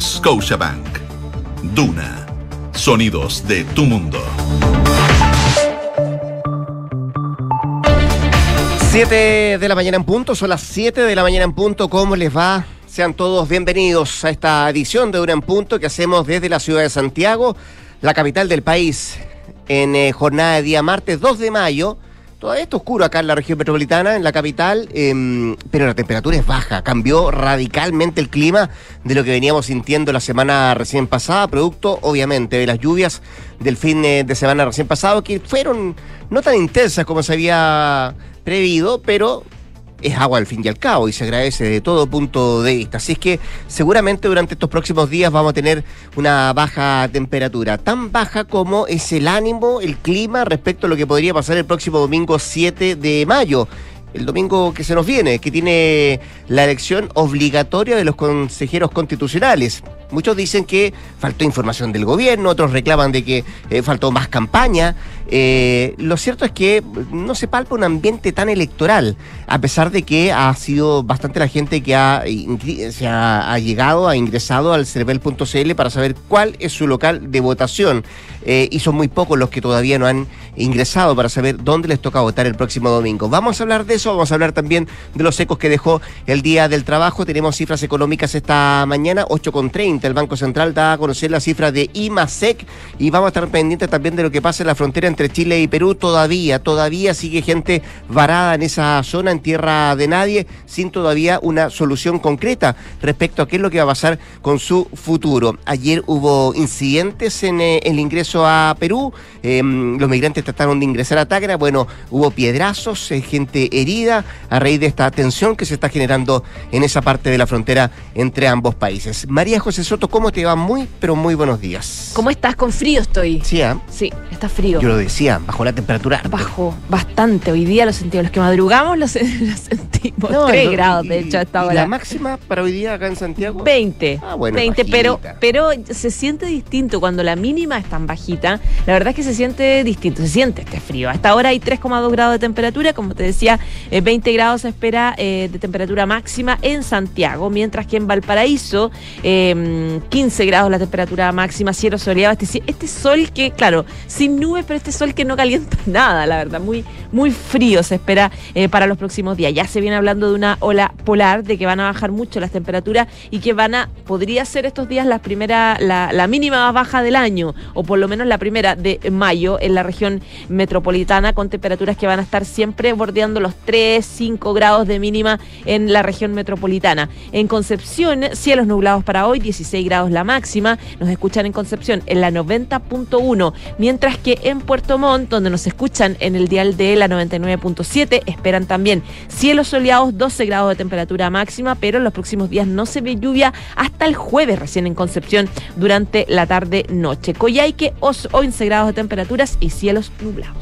Scotiabank. Duna. Sonidos de tu mundo. 7 de la mañana en punto, son las 7 de la mañana en punto. ¿Cómo les va? Sean todos bienvenidos a esta edición de Duna en Punto que hacemos desde la ciudad de Santiago, la capital del país, en eh, jornada de día martes 2 de mayo Todavía está oscuro acá en la región metropolitana, en la capital, em, pero la temperatura es baja. Cambió radicalmente el clima de lo que veníamos sintiendo la semana recién pasada, producto obviamente de las lluvias del fin de semana recién pasado, que fueron no tan intensas como se había previsto, pero es agua al fin y al cabo y se agradece de todo punto de vista. Así es que seguramente durante estos próximos días vamos a tener una baja temperatura, tan baja como es el ánimo, el clima respecto a lo que podría pasar el próximo domingo 7 de mayo el domingo que se nos viene, que tiene la elección obligatoria de los consejeros constitucionales. Muchos dicen que faltó información del gobierno, otros reclaman de que eh, faltó más campaña. Eh, lo cierto es que no se palpa un ambiente tan electoral, a pesar de que ha sido bastante la gente que ha, llegado, ha ingresado al cervel.cl para saber cuál es su local de votación. Eh, y son muy pocos los que todavía no han ingresado para saber dónde les toca votar el próximo domingo. Vamos a hablar de eso, vamos a hablar también de los ecos que dejó el Día del Trabajo. Tenemos cifras económicas esta mañana, 8.30. El Banco Central da a conocer la cifra de IMASEC y vamos a estar pendientes también de lo que pasa en la frontera entre Chile y Perú. Todavía, todavía sigue gente varada en esa zona, en tierra de nadie, sin todavía una solución concreta respecto a qué es lo que va a pasar con su futuro. Ayer hubo incidentes en eh, el ingreso a Perú. Em, los migrantes trataron de ingresar a Tacna. Bueno, hubo piedrazos, eh, gente herida a raíz de esta tensión que se está generando en esa parte de la frontera entre ambos países. María José Soto, ¿cómo te va? Muy, pero muy buenos días. ¿Cómo estás? Con frío estoy. Sí, ¿eh? Sí, está frío. Yo lo decía, bajó la temperatura. Bajó bastante. Hoy día lo sentimos. Los que madrugamos lo, sentimos. No, 3 grados, de hecho, a esta hora. ¿La máxima para hoy día acá en Santiago? 20. Ah, bueno. 20, pero, pero se siente distinto cuando la mínima es tan bajita. La verdad es que se siente distinto. Se siente este frío. Hasta ahora hay 3,2 grados de temperatura. Como te decía, 20 eh, grados se espera eh, de temperatura máxima en Santiago. Mientras que en Valparaíso, 15 em, grados la temperatura máxima, cielo soleado. Este, este sol que, claro, sin nubes, pero este sol que no calienta nada, la verdad. Muy, muy frío se espera eh, para los próximos días. Ya se viene hablando de una ola polar, de que van a bajar mucho las temperaturas y que van a, podría ser estos días la primera, la, la mínima más baja del año, o por lo menos la primera de mayo en la región metropolitana, con temperaturas que van a estar siempre bordeando los 3, 5 grados de mínima en la región metropolitana. En Concepción, cielos nublados para hoy, 16 grados la máxima. Nos escuchan en Concepción en la 90.1, mientras que en Puerto Montt, donde nos escuchan en el dial de la 99.7, esperan también cielos soleados, 12 grados de temperatura máxima, pero en los próximos días no se ve lluvia hasta el jueves recién en Concepción durante la tarde-noche. Coyhaique, 11 grados de temperaturas y cielos nublados.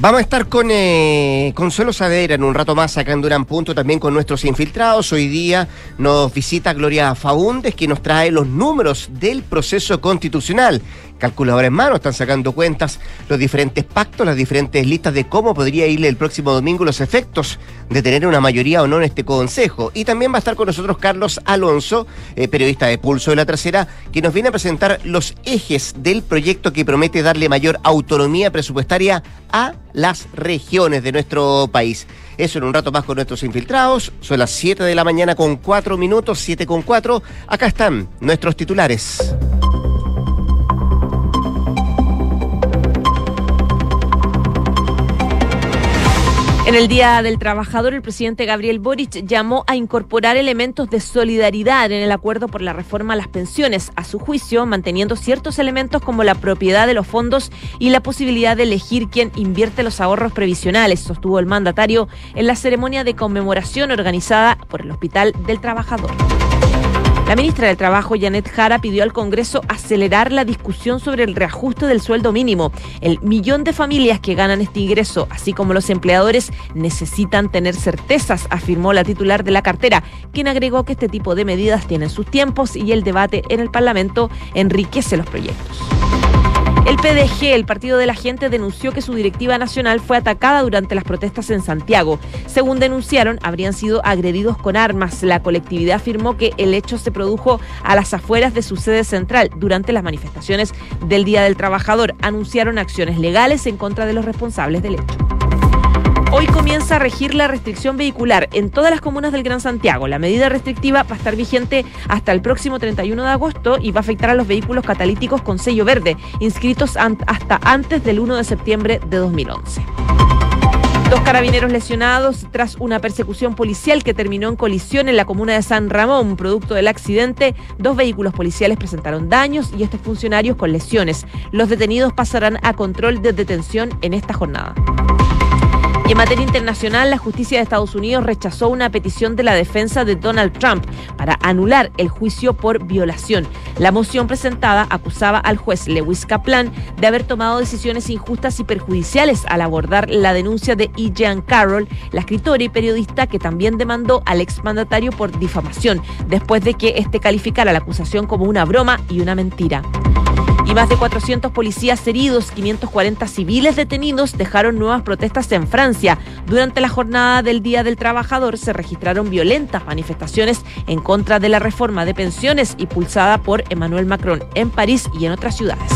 Vamos a estar con eh, Consuelo Saavedra en un rato más en Durán Punto, también con nuestros infiltrados. Hoy día nos visita Gloria Faúndez, que nos trae los números del proceso constitucional calculadora en mano, están sacando cuentas los diferentes pactos, las diferentes listas de cómo podría irle el próximo domingo los efectos de tener una mayoría o no en este consejo. Y también va a estar con nosotros Carlos Alonso, eh, periodista de Pulso de la Tercera, que nos viene a presentar los ejes del proyecto que promete darle mayor autonomía presupuestaria a las regiones de nuestro país. Eso en un rato más con nuestros infiltrados. Son las 7 de la mañana con 4 minutos, 7 con 4. Acá están nuestros titulares. En el Día del Trabajador, el presidente Gabriel Boric llamó a incorporar elementos de solidaridad en el acuerdo por la reforma a las pensiones, a su juicio, manteniendo ciertos elementos como la propiedad de los fondos y la posibilidad de elegir quién invierte los ahorros previsionales, sostuvo el mandatario en la ceremonia de conmemoración organizada por el Hospital del Trabajador. La ministra del Trabajo, Janet Jara, pidió al Congreso acelerar la discusión sobre el reajuste del sueldo mínimo. El millón de familias que ganan este ingreso, así como los empleadores, necesitan tener certezas, afirmó la titular de la cartera, quien agregó que este tipo de medidas tienen sus tiempos y el debate en el Parlamento enriquece los proyectos. El PDG, el Partido de la Gente, denunció que su directiva nacional fue atacada durante las protestas en Santiago. Según denunciaron, habrían sido agredidos con armas. La colectividad afirmó que el hecho se produjo a las afueras de su sede central durante las manifestaciones del Día del Trabajador. Anunciaron acciones legales en contra de los responsables del hecho. Hoy comienza a regir la restricción vehicular en todas las comunas del Gran Santiago. La medida restrictiva va a estar vigente hasta el próximo 31 de agosto y va a afectar a los vehículos catalíticos con sello verde, inscritos hasta antes del 1 de septiembre de 2011. Dos carabineros lesionados tras una persecución policial que terminó en colisión en la comuna de San Ramón. Producto del accidente, dos vehículos policiales presentaron daños y estos funcionarios con lesiones. Los detenidos pasarán a control de detención en esta jornada. En materia internacional, la justicia de Estados Unidos rechazó una petición de la defensa de Donald Trump para anular el juicio por violación. La moción presentada acusaba al juez Lewis Kaplan de haber tomado decisiones injustas y perjudiciales al abordar la denuncia de E. Jean Carroll, la escritora y periodista que también demandó al exmandatario por difamación, después de que este calificara la acusación como una broma y una mentira y más de 400 policías heridos, 540 civiles detenidos dejaron nuevas protestas en Francia. Durante la jornada del Día del Trabajador se registraron violentas manifestaciones en contra de la reforma de pensiones impulsada por Emmanuel Macron en París y en otras ciudades.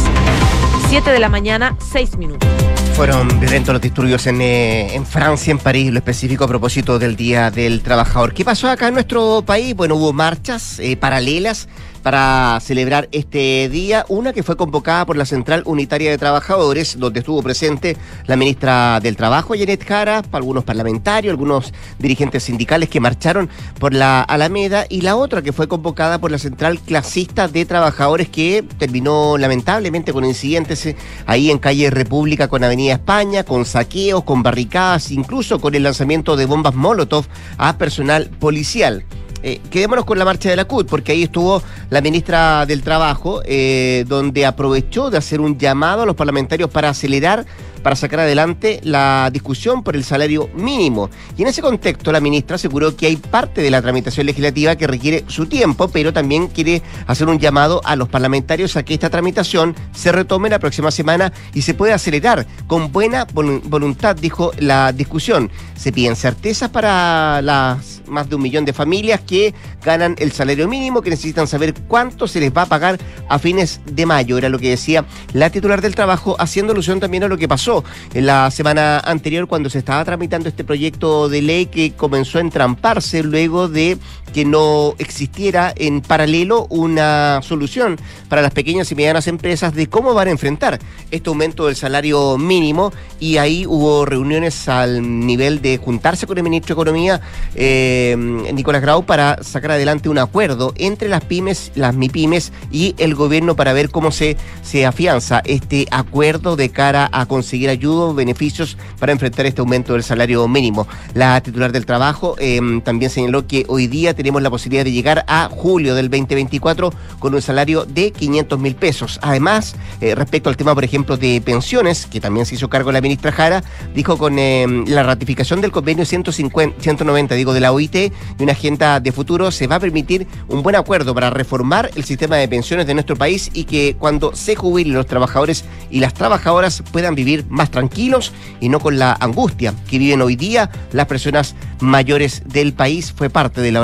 7 de la mañana, 6 minutos. Fueron violentos los disturbios en, eh, en, Francia, en París, lo específico a propósito del Día del Trabajador. ¿Qué pasó acá en nuestro país? Bueno, hubo marchas eh, paralelas para celebrar este día. Una que fue convocada por la Central Unitaria de Trabajadores, donde estuvo presente la ministra del Trabajo, Janet Jara, algunos parlamentarios, algunos dirigentes sindicales que marcharon por la Alameda, y la otra que fue convocada por la Central Clasista de Trabajadores, que terminó lamentablemente con incidentes eh, ahí en calle República con Avenida España, con saqueos, con barricadas, incluso con el lanzamiento de bombas Molotov a personal policial. Eh, quedémonos con la marcha de la CUT, porque ahí estuvo la ministra del Trabajo, eh, donde aprovechó de hacer un llamado a los parlamentarios para acelerar para sacar adelante la discusión por el salario mínimo. Y en ese contexto, la ministra aseguró que hay parte de la tramitación legislativa que requiere su tiempo, pero también quiere hacer un llamado a los parlamentarios a que esta tramitación se retome la próxima semana y se pueda acelerar con buena voluntad, dijo la discusión. Se piden certezas para las más de un millón de familias que ganan el salario mínimo, que necesitan saber cuánto se les va a pagar a fines de mayo. Era lo que decía la titular del trabajo, haciendo alusión también a lo que pasó en la semana anterior cuando se estaba tramitando este proyecto de ley que comenzó a entramparse luego de que no existiera en paralelo una solución para las pequeñas y medianas empresas de cómo van a enfrentar este aumento del salario mínimo y ahí hubo reuniones al nivel de juntarse con el ministro de Economía, eh, Nicolás Grau, para sacar adelante un acuerdo entre las pymes, las MIPYMES y el gobierno para ver cómo se, se afianza este acuerdo de cara a conseguir ayuda, beneficios para enfrentar este aumento del salario mínimo. La titular del trabajo eh, también señaló que hoy día tenemos la posibilidad de llegar a julio del 2024 con un salario de 500 mil pesos. Además, eh, respecto al tema, por ejemplo, de pensiones, que también se hizo cargo la ministra Jara, dijo con eh, la ratificación del convenio 150, 190, digo, de la OIT y una agenda de futuro, se va a permitir un buen acuerdo para reformar el sistema de pensiones de nuestro país y que cuando se jubilen los trabajadores y las trabajadoras puedan vivir más tranquilos y no con la angustia que viven hoy día las personas mayores del país. Fue parte de la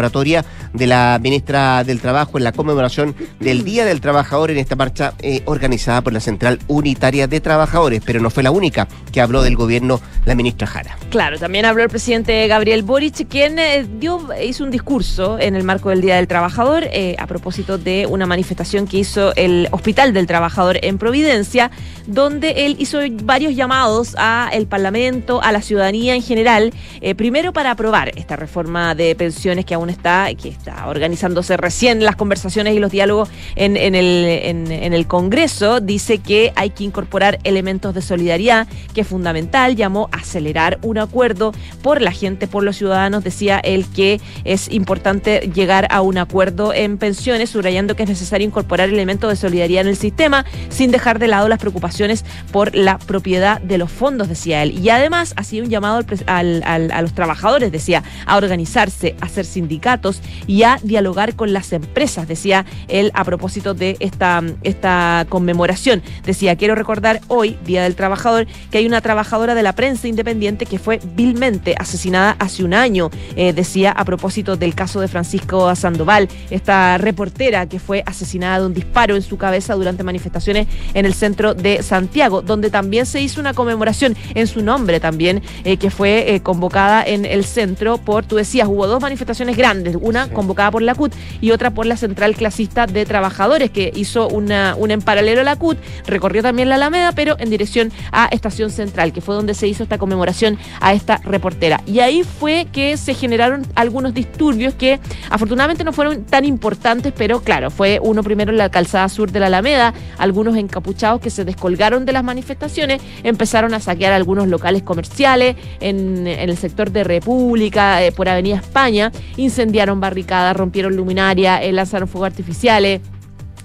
de la ministra del Trabajo en la conmemoración del Día del Trabajador en esta marcha eh, organizada por la Central Unitaria de Trabajadores, pero no fue la única que habló del gobierno la ministra Jara. Claro, también habló el presidente Gabriel Boric, quien eh, dio, hizo un discurso en el marco del Día del Trabajador eh, a propósito de una manifestación que hizo el Hospital del Trabajador en Providencia, donde él hizo varios llamados a el Parlamento, a la ciudadanía en general, primero para aprobar esta reforma de pensiones que aún está que está organizándose recién las conversaciones y los diálogos en, el, en, el Congreso, dice que hay que incorporar elementos de solidaridad, que es fundamental, llamó a acelerar un acuerdo por la gente, por los ciudadanos, decía él que es importante llegar a un acuerdo en pensiones, subrayando que es necesario incorporar elementos de solidaridad en el sistema, sin dejar de lado las preocupaciones por la propiedad de los fondos, decía él. Y además hacía un llamado al, a los trabajadores, decía, a organizarse, a hacer sindicatos y a dialogar con las empresas, decía él a propósito de esta, esta conmemoración. Decía, quiero recordar hoy, Día del Trabajador, que hay una trabajadora de la prensa independiente que fue vilmente asesinada hace un año, eh, decía a propósito del caso de Francisco Sandoval, esta reportera que fue asesinada de un disparo en su cabeza durante manifestaciones en el centro de Santiago, donde también se hizo una conmemoración en su nombre también, eh, que fue eh, convocada en el centro por, tú decías, hubo dos manifestaciones grandes, una convocada por la CUT y otra por la Central Clasista de Trabajadores, que hizo una, una en paralelo a la CUT, recorrió también la Alameda, pero en dirección a Estación Central, que fue donde se hizo esta conmemoración a esta reportera. Y ahí fue que se generaron algunos disturbios que afortunadamente no fueron tan importantes, pero claro, fue uno primero en la calzada sur de la Alameda, algunos encapuchados que se descolgaron de las manifestaciones, empezaron a saquear algunos locales comerciales en, el sector de República, eh, por Avenida España, incendiaron barricadas, rompieron luminaria, eh, lanzaron fuegos artificiales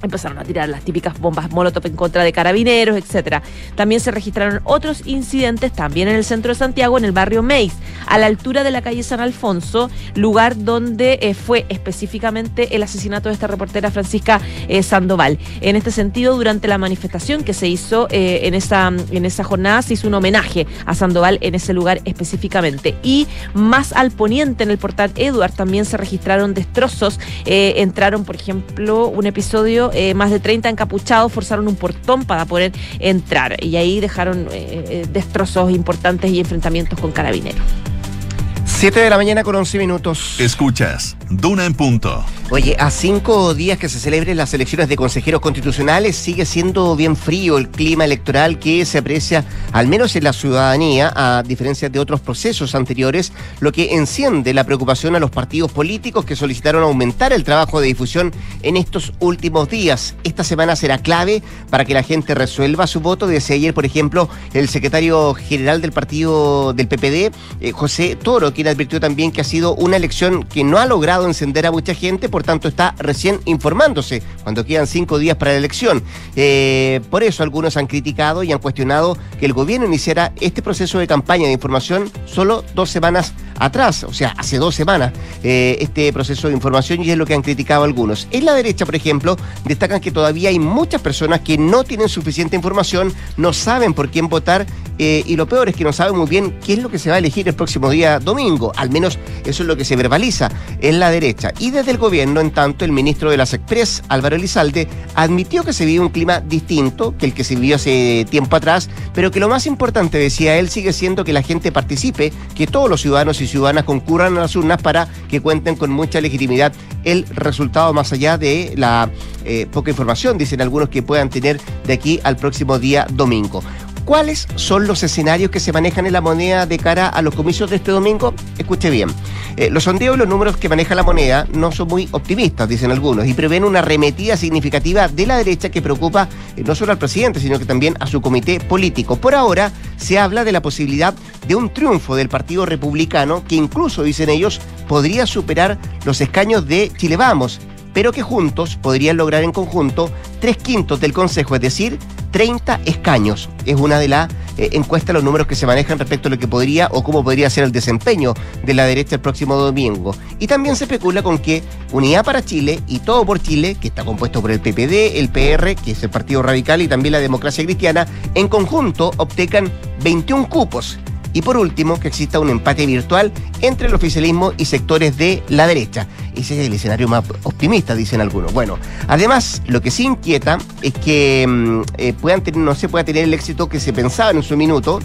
empezaron a tirar las típicas bombas molotov en contra de carabineros, etcétera. También se registraron otros incidentes también en el centro de Santiago, en el barrio Meis, a la altura de la calle San Alfonso, lugar donde eh, fue específicamente el asesinato de esta reportera Francisca eh, Sandoval. En este sentido, durante la manifestación que se hizo eh, en, esa, en esa jornada, se hizo un homenaje a Sandoval en ese lugar específicamente. Y más al poniente, en el portal Edward, también se registraron destrozos. entraron, por ejemplo, un episodio eh, más de 30 encapuchados forzaron un portón para poder entrar y ahí dejaron eh, eh, destrozos importantes y enfrentamientos con carabineros. 7 de la mañana con 11 minutos. Escuchas, Duna en punto. Oye, a cinco días que se celebren las elecciones de consejeros constitucionales, sigue siendo bien frío el clima electoral que se aprecia, al menos en la ciudadanía, a diferencia de otros procesos anteriores, lo que enciende la preocupación a los partidos políticos que solicitaron aumentar el trabajo de difusión en estos últimos días. Esta semana será clave para que la gente resuelva su voto. Desde ayer, por ejemplo, el secretario general del partido del PPD, eh, José Toro, quien advirtió también que ha sido una elección que no ha logrado encender a mucha gente, por tanto está recién informándose cuando quedan cinco días para la elección. Eh, por eso algunos han criticado y han cuestionado que el gobierno iniciara este proceso de campaña de información solo dos semanas atrás, o sea, hace dos semanas, eh, este proceso de información y es lo que han criticado algunos. En la derecha, por ejemplo, destacan que todavía hay muchas personas que no tienen suficiente información, no saben por quién votar eh, y lo peor es que no saben muy bien qué es lo que se va a elegir el próximo día domingo. Al menos eso es lo que se verbaliza en la derecha. Y desde el gobierno, en tanto, el ministro de las Express, Álvaro Elizalde, admitió que se vive un clima distinto que el que se vivió hace tiempo atrás, pero que lo más importante, decía él, sigue siendo que la gente participe, que todos los ciudadanos y ciudadanas concurran a las urnas para que cuenten con mucha legitimidad el resultado más allá de la eh, poca información, dicen algunos, que puedan tener de aquí al próximo día domingo. ¿Cuáles son los escenarios que se manejan en la moneda de cara a los comicios de este domingo? Escuche bien. Eh, los sondeos y los números que maneja la moneda no son muy optimistas, dicen algunos, y prevén una arremetida significativa de la derecha que preocupa eh, no solo al presidente, sino que también a su comité político. Por ahora se habla de la posibilidad de un triunfo del Partido Republicano que incluso, dicen ellos, podría superar los escaños de Chile Vamos pero que juntos podrían lograr en conjunto tres quintos del Consejo, es decir, 30 escaños. Es una de las eh, encuestas, los números que se manejan respecto a lo que podría o cómo podría ser el desempeño de la derecha el próximo domingo. Y también se especula con que Unidad para Chile y Todo por Chile, que está compuesto por el PPD, el PR, que es el Partido Radical, y también la Democracia Cristiana, en conjunto obtengan 21 cupos y por último, que exista un empate virtual entre el oficialismo y sectores de la derecha. Ese es el escenario más optimista, dicen algunos. Bueno, además, lo que sí inquieta es que mm, eh, puedan no se pueda tener el éxito que se pensaba en su minuto.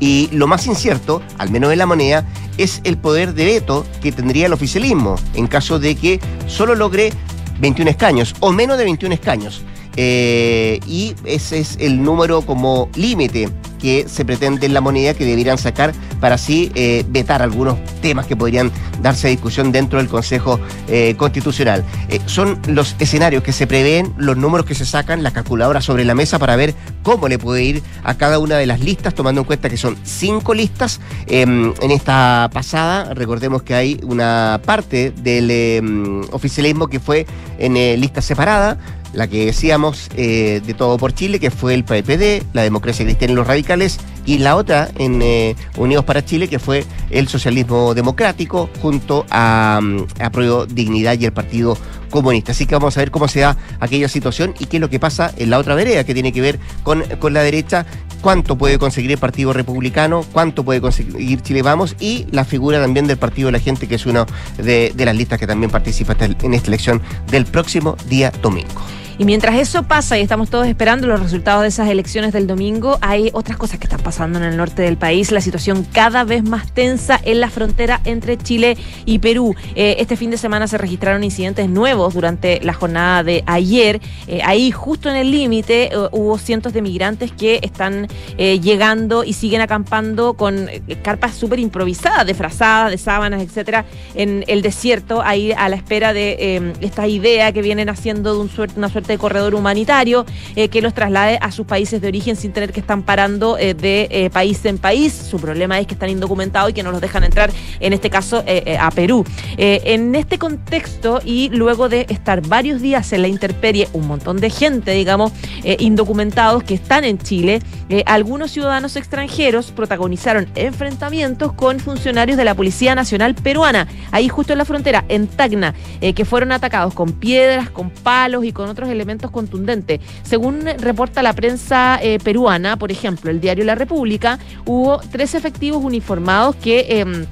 Y lo más incierto, al menos en la moneda, es el poder de veto que tendría el oficialismo en caso de que solo logre 21 escaños o menos de 21 escaños. Eh, y ese es el número como límite que se pretende en la moneda que deberían sacar para así eh, vetar algunos temas que podrían darse a discusión dentro del Consejo eh, Constitucional. Son los escenarios que se prevén, los números que se sacan, la calculadora sobre la mesa para ver cómo le puede ir a cada una de las listas, tomando en cuenta que son cinco listas. Em, en esta pasada, recordemos que hay una parte del em, oficialismo que fue en lista separada la que decíamos eh, de todo por Chile, que fue el PPD, la democracia cristiana y los radicales, y la otra en eh, Unidos para Chile, que fue el socialismo democrático, junto a, mm, a Dignidad y el Partido Comunista. Así que vamos a ver cómo se da aquella situación y qué es lo que pasa en la otra vereda, que tiene que ver con, con la derecha, cuánto puede conseguir el Partido Republicano, cuánto puede conseguir Chile Vamos y la figura también del Partido de la Gente, que es una de, de las listas que también participa en esta elección del próximo día domingo. Y mientras eso pasa y estamos todos esperando los resultados de esas elecciones del domingo, hay otras cosas que están pasando en el norte del país. La situación cada vez más tensa en la frontera entre Chile y Perú. Eh, este fin de semana se registraron incidentes nuevos durante la jornada de ayer. Eh, ahí, justo en el límite, eh, hubo cientos de migrantes que están llegando y siguen acampando con carpas súper improvisadas, de frazadas, de sábanas, etcétera, en el desierto, ahí a la espera de esta idea que vienen haciendo de un una suerte de corredor humanitario eh, que los traslade a sus países de origen sin tener que estar parando eh, de eh, país en país. Su problema es que están indocumentados y que no los dejan entrar, en este caso, a Perú. en este contexto y luego de estar varios días en la interperie, un montón de gente, digamos, indocumentados que están en Chile, algunos ciudadanos extranjeros protagonizaron enfrentamientos con funcionarios de la Policía Nacional Peruana, ahí justo en la frontera, en Tacna, que fueron atacados con piedras, con palos y con otros elementos contundentes. Según reporta la prensa eh, peruana, por ejemplo, el diario La República, hubo tres efectivos uniformados que... Em,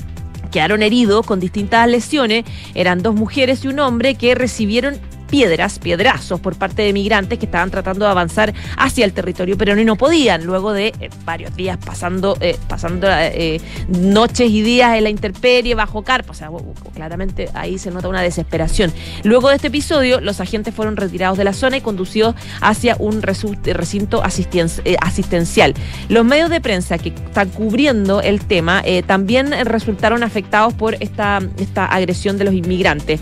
quedaron heridos con distintas lesiones. Eran dos mujeres y un hombre que recibieron piedras, piedrazos por parte de migrantes que estaban tratando de avanzar hacia el territorio peruano y no podían, luego de eh, varios días pasando, eh, pasando eh, noches y días en la intemperie bajo carpa. O sea, claramente ahí se nota una desesperación. Luego de este episodio, los agentes fueron retirados de la zona y conducidos hacia un recinto asistencial. Los medios de prensa que están cubriendo el tema también resultaron afectados por esta, esta agresión de los inmigrantes.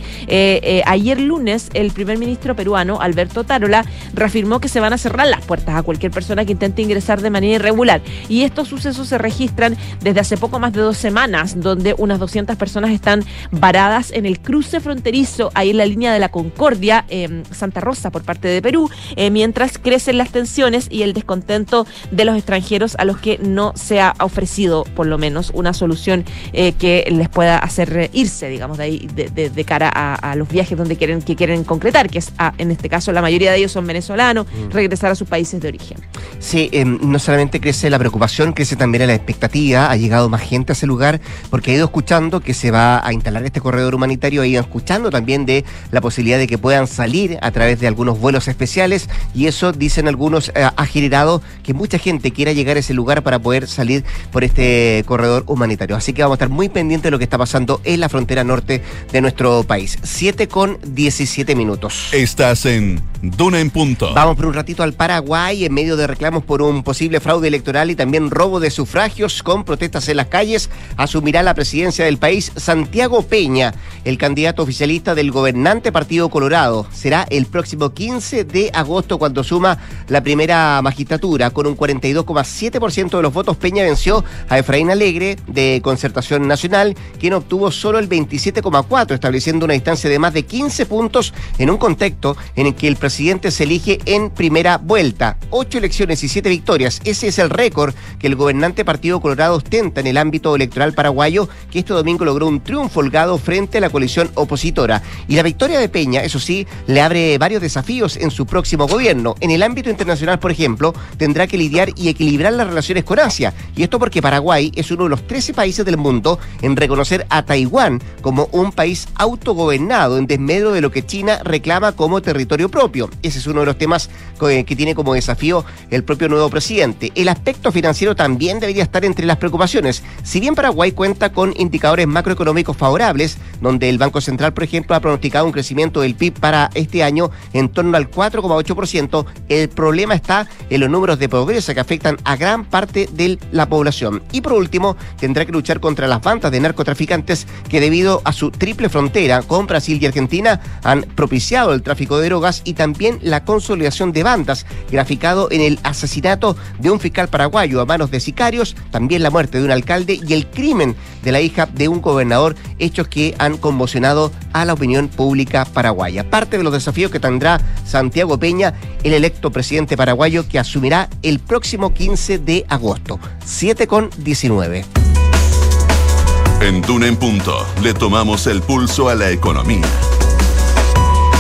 ayer lunes, el primer ministro peruano, Alberto Tarola, reafirmó que se van a cerrar las puertas a cualquier persona que intente ingresar de manera irregular. Y estos sucesos se registran desde hace poco más de dos semanas, donde unas 200 personas están varadas en el cruce fronterizo, ahí en la línea de la Concordia, en Santa Rosa, por parte de Perú, eh, mientras crecen las tensiones y el descontento de los extranjeros a los que no se ha ofrecido, por lo menos, una solución eh, que les pueda hacer irse, digamos, de ahí, de, cara a, los viajes donde quieren, que quieren concretar que es, ah, en este caso, la mayoría de ellos son venezolanos, mm. regresar a sus países de origen. Sí, em, no solamente crece la preocupación, crece también la expectativa. Ha llegado más gente a ese lugar porque ha ido escuchando que se va a instalar este corredor humanitario, ha ido escuchando también de la posibilidad de que puedan salir a través de algunos vuelos especiales y eso, dicen algunos, eh, ha generado que mucha gente quiera llegar a ese lugar para poder salir por este corredor humanitario. Así que vamos a estar muy pendientes de lo que está pasando en la frontera norte de nuestro país. 7 con 17 minutos. Estás en Duna en Punto. Vamos por un ratito al Paraguay en medio de reclamos por un posible fraude electoral y también robo de sufragios con protestas en las calles. Asumirá la presidencia del país Santiago Peña, el candidato oficialista del gobernante Partido Colorado. Será el próximo 15 de agosto cuando suma la primera magistratura. Con un 42,7% de los votos, Peña venció a Efraín Alegre de Concertación Nacional, quien obtuvo solo el 27,4%, estableciendo una distancia de más de 15 puntos en un contexto en el que el presidente se elige en primera vuelta. Ocho elecciones y siete victorias. Ese es el récord que el gobernante Partido Colorado ostenta en el ámbito electoral paraguayo, que este domingo logró un triunfo holgado frente a la coalición opositora. Y la victoria de Peña, eso sí, le abre varios desafíos en su próximo gobierno. En el ámbito internacional, por ejemplo, tendrá que lidiar y equilibrar las relaciones con Asia. Y esto porque Paraguay es uno de los 13 países del mundo en reconocer a Taiwán como un país autogobernado en desmedro de lo que China reclama como territorio propio. Ese es uno de los temas que tiene como desafío el propio nuevo presidente. El aspecto financiero también debería estar entre las preocupaciones. Si bien Paraguay cuenta con indicadores macroeconómicos favorables, donde el Banco Central, por ejemplo, ha pronosticado un crecimiento del PIB para este año en torno al 4,8%, el problema está en los números de pobreza que afectan a gran parte de la población. Y por último, tendrá que luchar contra las bandas de narcotraficantes que debido a su triple frontera con Brasil y Argentina han propiciado el tráfico de drogas y también la consolidación de bandas, graficado en el asesinato de un fiscal paraguayo a manos de sicarios, también la muerte de un alcalde y el crimen de la hija de un gobernador, hechos que han conmocionado a la opinión pública paraguaya. Parte de los desafíos que tendrá Santiago Peña, el electo presidente paraguayo que asumirá el próximo 15 de agosto, 7 con 19. En Duna en Punto le tomamos el pulso a la economía.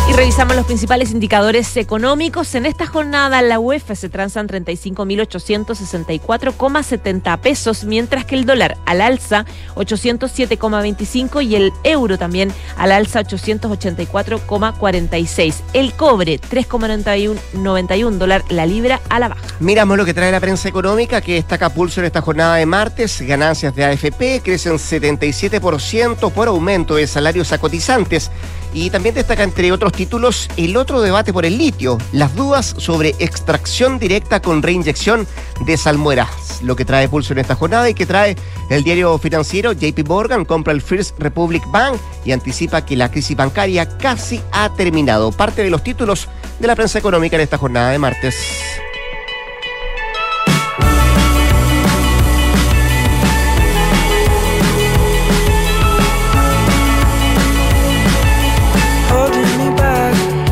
Y revisamos los principales indicadores económicos. En esta jornada la UEF se transan 35.864,70 pesos, mientras que el dólar al alza 807,25 y el euro también al alza 884,46. El cobre 3,91 dólar la libra a la baja. Miramos lo que trae la prensa económica que destaca pulso en esta jornada de martes. Ganancias de AFP crecen 77% por aumento de salarios a cotizantes. Y también destaca, entre otros títulos, el otro debate por el litio, las dudas sobre extracción directa con reinyección de salmueras. Lo que trae pulso en esta jornada y que trae el diario financiero JP Morgan compra el First Republic Bank y anticipa que la crisis bancaria casi ha terminado. Parte de los títulos de la prensa económica en esta jornada de martes.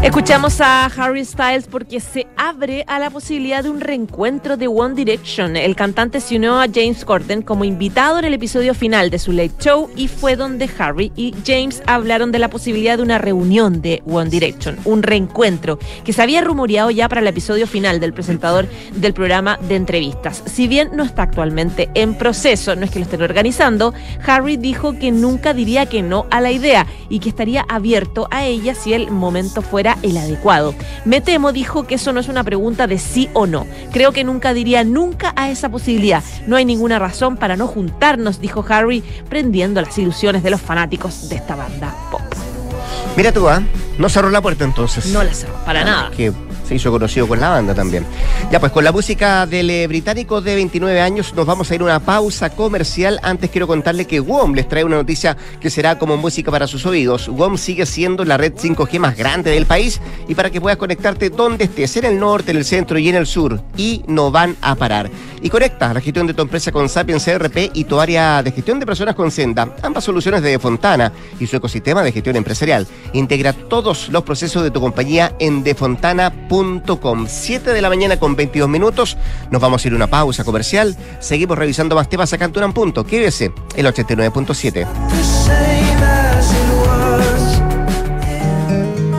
Escuchamos a Harry Styles porque se abre a la posibilidad de un reencuentro de One Direction. El cantante se unió a James Corden como invitado en el episodio final de su Late Show y fue donde Harry y James hablaron de la posibilidad de una reunión de One Direction, un reencuentro que se había rumoreado ya para el episodio final del presentador del programa de entrevistas. Si bien no está actualmente en proceso, no es que lo estén organizando, Harry dijo que nunca diría que no a la idea y que estaría abierto a ella si el momento fuera el adecuado. Me temo, dijo, que eso no es una pregunta de sí o no. Creo que nunca diría nunca a esa posibilidad. No hay ninguna razón para no juntarnos, dijo Harry, prendiendo las ilusiones de los fanáticos de esta banda pop. Mira tú, ¿ah? No cerró la puerta entonces. No la cerró, para nada se hizo conocido con la banda también. Ya pues con la música del eh, británico de 29 años nos vamos a ir a una pausa comercial. Antes quiero contarle que WOM les trae una noticia que será como música para sus oídos. WOM sigue siendo la red 5G más grande del país y para que puedas conectarte donde estés, en el norte, en el centro y en el sur. Y no van a parar. Y conecta la gestión de tu empresa con Sapiens CRP y tu área de gestión de personas con Senda, ambas soluciones de Fontana y su ecosistema de gestión empresarial. Integra todos los procesos de tu compañía en defontana.com 7 de la mañana con 22 minutos. Nos vamos a ir a una pausa comercial. Seguimos revisando más temas acá en Punto. Quédese el 89.7.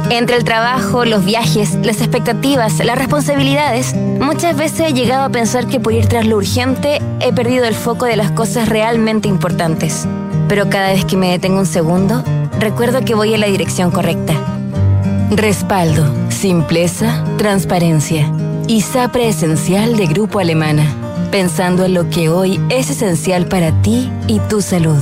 Entre el trabajo, los viajes, las expectativas, las responsabilidades, muchas veces he llegado a pensar que por ir tras lo urgente he perdido el foco de las cosas realmente importantes. Pero cada vez que me detengo un segundo, recuerdo que voy en la dirección correcta Respaldo, simpleza, transparencia. Y SAPRE Esencial de Grupo Alemana. Pensando en lo que hoy es esencial para ti y tu salud.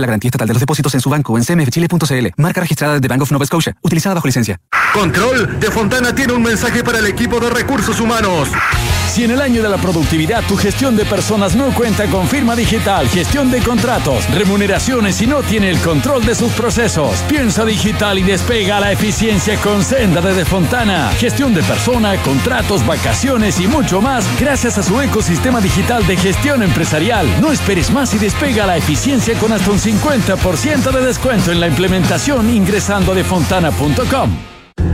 la garantía estatal de los depósitos en su banco en cmfchile.cl. Marca registrada de Bank of Nova Scotia, utilizada bajo licencia. Control de Fontana tiene un mensaje para el equipo de recursos humanos. Si en el año de la productividad tu gestión de personas no cuenta con firma digital, gestión de contratos, remuneraciones y no tiene el control de sus procesos, piensa digital y despega la eficiencia con Senda de Fontana. Gestión de persona, contratos, vacaciones y mucho más gracias a su ecosistema digital de gestión empresarial. No esperes más y despega la eficiencia con hasta un 50% de descuento en la implementación ingresando a defontana.com.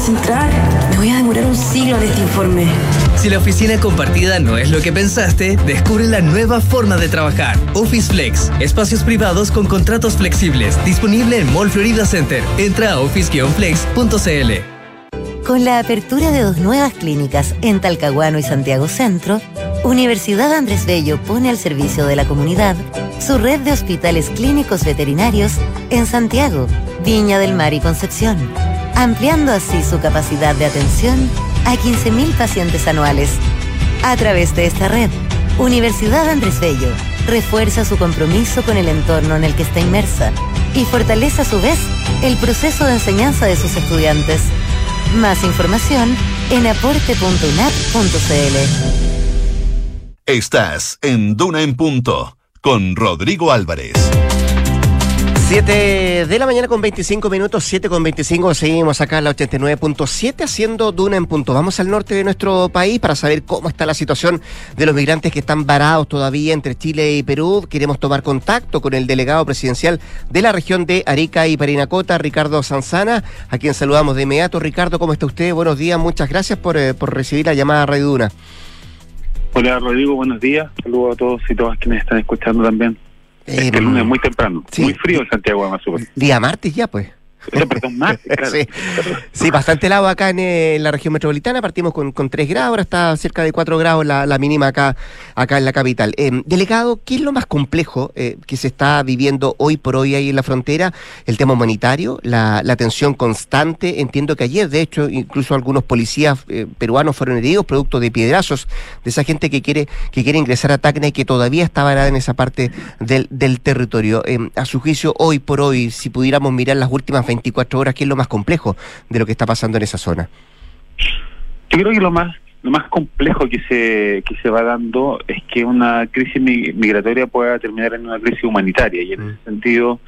concentrar. Me voy a demorar un siglo en este informe. Si la oficina compartida no es lo que pensaste, descubre la nueva forma de trabajar. Office Flex. Espacios privados con contratos flexibles. Disponible en Mall Florida Center. Entra a office-flex.cl. Con la apertura de dos nuevas clínicas en Talcahuano y Santiago Centro, Universidad Andrés Bello pone al servicio de la comunidad su red de hospitales clínicos veterinarios en Santiago, Viña del Mar y Concepción, ampliando así su capacidad de atención a 15.000 pacientes anuales. A través de esta red, Universidad Andrés Bello refuerza su compromiso con el entorno en el que está inmersa y fortalece a su vez el proceso de enseñanza de sus estudiantes. Más información en aporte.unap.cl. Estás en Duna en Punto con Rodrigo Álvarez. 7 de la mañana con 25 minutos, 7 con 25, seguimos acá en la 89.7 haciendo Duna en punto. Vamos al norte de nuestro país para saber cómo está la situación de los migrantes que están varados todavía entre Chile y Perú. Queremos tomar contacto con el delegado presidencial de la región de Arica y Parinacota, Ricardo Sanzana, a quien saludamos de inmediato. Ricardo, ¿cómo está usted? Buenos días, muchas gracias por, eh, por recibir la llamada Radio Duna. Hola Rodrigo, buenos días. Saludos a todos y todas quienes están escuchando también. Eh, este lunes muy temprano, sí. muy frío en Santiago súper. Día martes ya, pues. Perdón, claro. Sí. Sí, bastante helado acá en, eh, en la región metropolitana. Partimos con, con 3 grados, ahora está cerca de 4 grados la, la mínima acá, acá en la capital. Eh, delegado, ¿qué es lo más complejo eh, que se está viviendo hoy por hoy ahí en la frontera? El tema humanitario, la, la tensión constante. Entiendo que ayer, de hecho, incluso algunos policías eh, peruanos fueron heridos producto de piedrazos de esa gente que quiere, que quiere ingresar a Tacna y que todavía está varada en esa parte del, del territorio. Eh, a su juicio, hoy por hoy, si pudiéramos mirar las últimas 24 horas, ¿qué es lo más complejo de lo que está pasando en esa zona? Yo creo que lo más lo más complejo que se que se va dando es que una crisis mi- migratoria pueda terminar en una crisis humanitaria y en ese sentido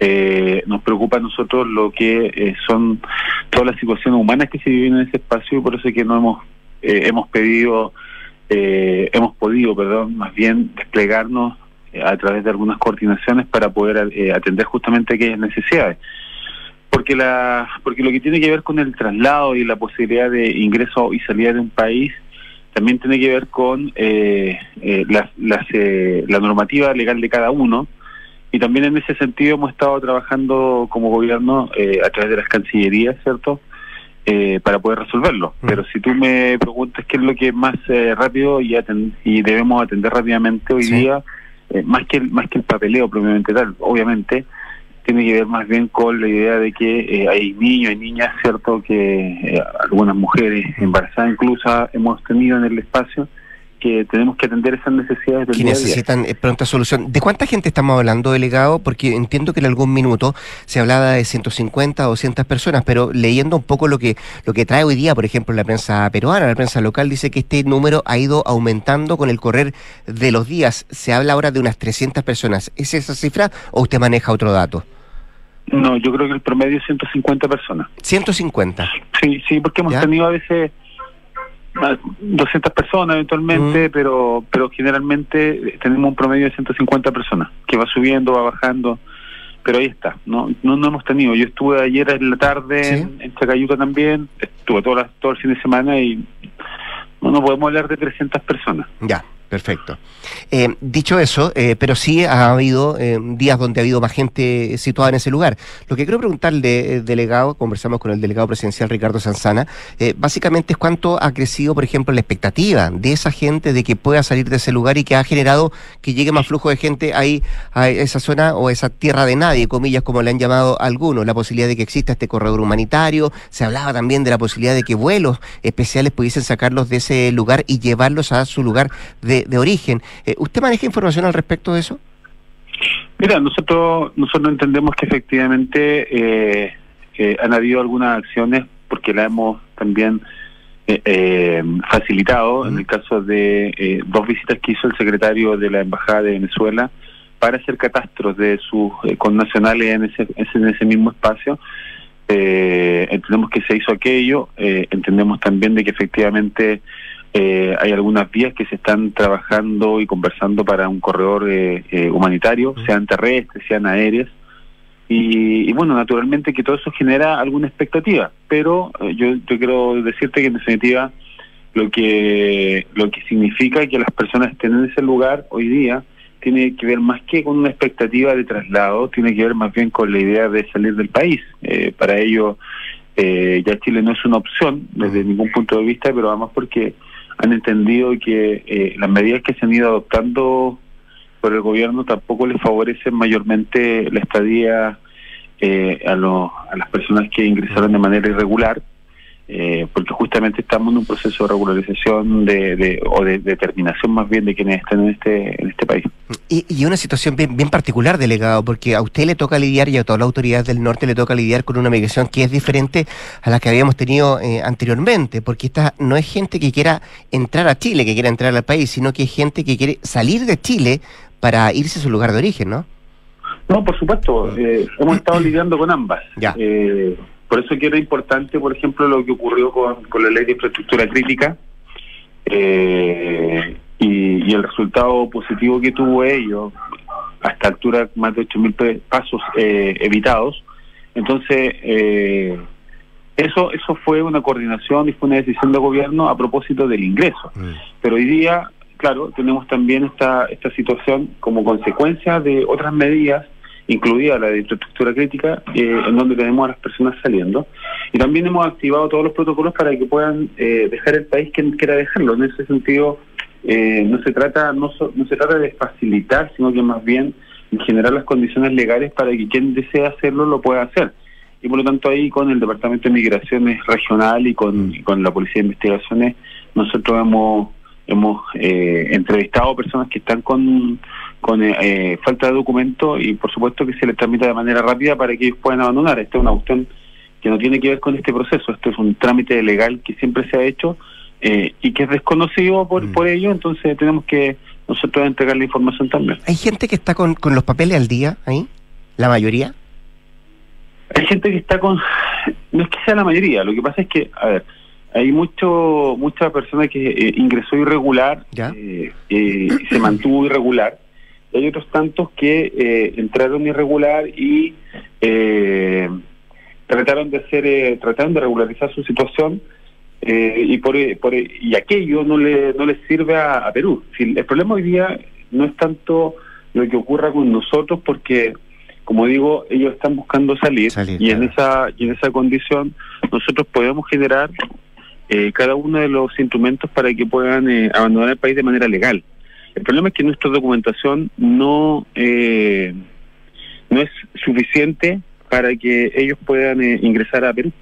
eh, nos preocupa a nosotros lo que eh, son todas las situaciones humanas que se viven en ese espacio y por eso es que no hemos eh, hemos pedido eh, hemos podido perdón más bien desplegarnos a través de algunas coordinaciones para poder atender justamente aquellas necesidades porque la porque lo que tiene que ver con el traslado y la posibilidad de ingreso y salida de un país también tiene que ver con eh, eh, las, las, eh, la normativa legal de cada uno y también en ese sentido hemos estado trabajando como gobierno eh, a través de las cancillerías, ¿cierto? Eh, para poder resolverlo. Pero si tú me preguntas qué es lo que es más eh, rápido y, aten- y debemos atender rápidamente hoy Sí. día, más que el, más que el papeleo propiamente tal, obviamente tiene que ver más bien con la idea de que eh, hay niños y niñas, cierto, que eh, algunas mujeres embarazadas incluso hemos tenido en el espacio que tenemos que atender esas necesidades del que necesitan eh, pronta solución. ¿De cuánta gente estamos hablando, delegado? Porque entiendo que en algún minuto se hablaba de 150 o 200 personas, pero leyendo un poco lo que lo que trae hoy día, por ejemplo, la prensa peruana, la prensa local, dice que este número ha ido aumentando con el correr de los días. Se habla ahora de unas 300 personas. ¿Es esa cifra o usted maneja otro dato? No, yo creo que el promedio es 150 personas. 150. Sí, sí, porque hemos ¿Ya? tenido a veces más 200 personas eventualmente, Mm. pero pero generalmente tenemos un promedio de 150 personas, que va subiendo, va bajando, pero ahí está. No no, no hemos tenido. Yo estuve ayer en la tarde Sí. en, en Chacayuta también, estuve todo, la- todo el fin de semana y no, no podemos hablar de 300 personas. Ya. Perfecto. Eh, dicho eso, eh, pero sí ha habido eh, días donde ha habido más gente situada en ese lugar. Lo que quiero preguntarle, delegado, conversamos con el delegado presidencial Ricardo Sanzana, básicamente es cuánto ha crecido, por ejemplo, la expectativa de esa gente de que pueda salir de ese lugar y que ha generado que llegue más flujo de gente ahí a esa zona o esa tierra de nadie, comillas, como le han llamado algunos, la posibilidad de que exista este corredor humanitario. Se hablaba también de la posibilidad de que vuelos especiales pudiesen sacarlos de ese lugar y llevarlos a su lugar de de, origen. Eh, ¿Usted maneja información al respecto de eso? Mira, nosotros nosotros entendemos que efectivamente eh, eh, han habido algunas acciones porque la hemos también facilitado en el caso de dos visitas que hizo el secretario de la Embajada de Venezuela para hacer catastros de sus connacionales en ese, en ese mismo espacio. entendemos que se hizo aquello, entendemos también de que efectivamente eh, hay algunas vías que se están trabajando y conversando para un corredor eh, eh, humanitario, sean terrestres, sean aéreos. Y, bueno, naturalmente que todo eso genera alguna expectativa, pero yo, yo quiero decirte que en definitiva lo que, lo que significa que las personas estén en ese lugar hoy día tiene que ver más que con una expectativa de traslado, tiene que ver más bien con la idea de salir del país. para ello, ya Chile no es una opción desde ningún punto de vista, pero además porque han entendido que eh, las medidas que se han ido adoptando por el gobierno tampoco les favorecen mayormente la estadía eh, a, a las personas que ingresaron de manera irregular eh, porque justamente estamos en un proceso de regularización de, o de determinación más bien de quienes están en este en este país. Y, y una situación bien, bien particular, delegado, porque a usted le toca lidiar y a toda la autoridad del norte le toca lidiar con una migración que es diferente a la que habíamos tenido eh, anteriormente, porque esta no es gente que quiera entrar a Chile, que quiera entrar al país, sino que es gente que quiere salir de Chile para irse a su lugar de origen, ¿no? No, por supuesto, mm. eh, hemos estado lidiando con ambas. Ya. Por eso que era importante, por ejemplo, lo que ocurrió con, la ley de infraestructura crítica eh, y, el resultado positivo que tuvo ello, hasta altura más de 8.000 pasos eh, evitados. Entonces, eh, eso eso fue una coordinación y fue una decisión de gobierno a propósito del ingreso. Mm. Pero hoy día, claro, tenemos también esta, esta situación como consecuencia de otras medidas incluida la de infraestructura crítica, eh, en donde tenemos a las personas saliendo. Y también hemos activado todos los protocolos para que puedan eh, dejar el país quien quiera dejarlo. En ese sentido, eh, no se trata no, no se trata de facilitar, sino que más bien generar las condiciones legales para que quien desea hacerlo lo pueda hacer. Y por lo tanto ahí con el Departamento de Migraciones Regional y con, y con la Policía de Investigaciones, nosotros hemos hemos eh, entrevistado personas que están con, con eh, eh, falta de documento y por supuesto que se les tramita de manera rápida para que ellos puedan abandonar. Esta es una cuestión que no tiene que ver con este proceso, esto es un trámite legal que siempre se ha hecho y que es desconocido por, mm. por ello, entonces tenemos que nosotros entregar la información también. ¿Hay gente que está con, con los papeles al día ahí? ¿La mayoría? Hay gente que está con... No es que sea la mayoría, lo que pasa es que, a ver, hay mucho mucha persona que eh, ingresó irregular eh, eh, y se mantuvo irregular. Y hay otros tantos que entraron irregular y trataron de hacer trataron de regularizar su situación y por, por, y aquello no le no les sirve a, Perú. El problema hoy día no es tanto lo que ocurra con nosotros porque como digo ellos están buscando salir, y en esa y en esa condición nosotros podemos generar eh, cada uno de los instrumentos para que puedan eh, abandonar el país de manera legal. El problema es que nuestra documentación no, eh, no es suficiente para que ellos puedan ingresar a Perú,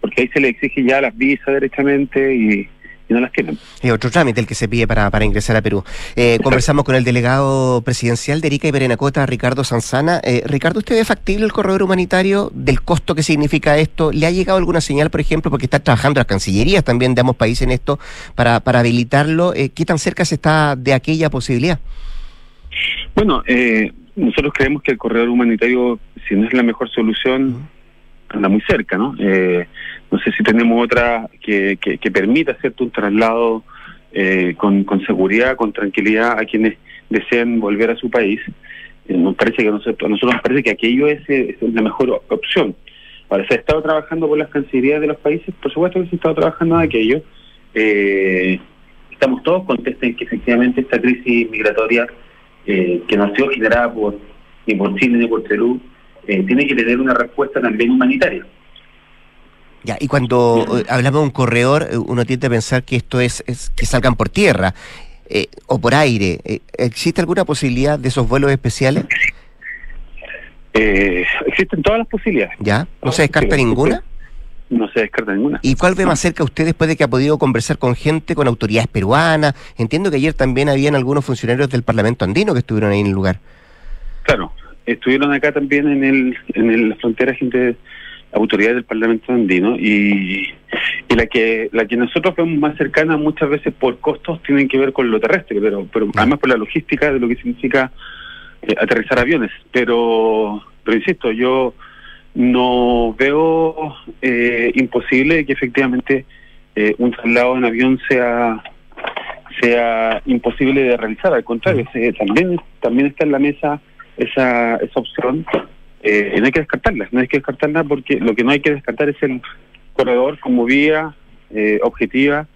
porque ahí se les exige ya las visas derechamente y, y no las tienen. Es otro trámite el que se pide para, para ingresar a Perú. Eh, conversamos con el delegado presidencial de Erika y Berenacota, Ricardo Sanzana. Eh, Ricardo, ¿usted ve factible el corredor humanitario del costo que significa esto? ¿Le ha llegado alguna señal, por ejemplo, porque está trabajando las cancillerías también de ambos países en esto, para, para habilitarlo? Eh, ¿Qué tan cerca se está de aquella posibilidad? Bueno, nosotros creemos que el corredor humanitario, si no es la mejor solución, anda muy cerca, ¿no? Eh, no sé si tenemos otra que, que, permita hacerte un traslado eh, con, con seguridad, con tranquilidad a quienes desean volver a su país. Eh, nos parece que nosotros, a nosotros nos parece que aquello es, la mejor opción. Ahora, se ha estado trabajando por las cancillerías de los países, por supuesto que se ha estado trabajando en aquello. estamos todos contentos en que efectivamente esta crisis migratoria eh, que sido generada por ni por Chile ni por Perú, eh, tiene que tener una respuesta también humanitaria. Ya, y cuando eh, hablamos de un corredor, eh, uno tiende a pensar que esto es, es que salgan por tierra eh, o por aire. Eh, ¿Existe alguna posibilidad de esos vuelos especiales? Eh, existen todas las posibilidades. ¿Ya? ¿No se descarta ninguna? No se descarta ninguna. ¿Y cuál ve más cerca usted después de que ha podido conversar con gente, con autoridades peruanas? Entiendo que ayer también habían algunos funcionarios del Parlamento andino que estuvieron ahí en el lugar. Claro, estuvieron acá también en el en el- la frontera gente autoridades del Parlamento andino y, y la que la que nosotros vemos más cercana muchas veces por costos tienen que ver con lo terrestre, pero pero además por la logística de lo que significa eh, aterrizar aviones. Pero pero insisto, yo no veo eh, imposible que efectivamente eh, un traslado en avión sea sea imposible de realizar. Al contrario, también también está en la mesa esa esa opción. Eh, no hay que descartarla, no hay que descartarla porque lo que no hay que descartar es el corredor como vía eh, objetiva,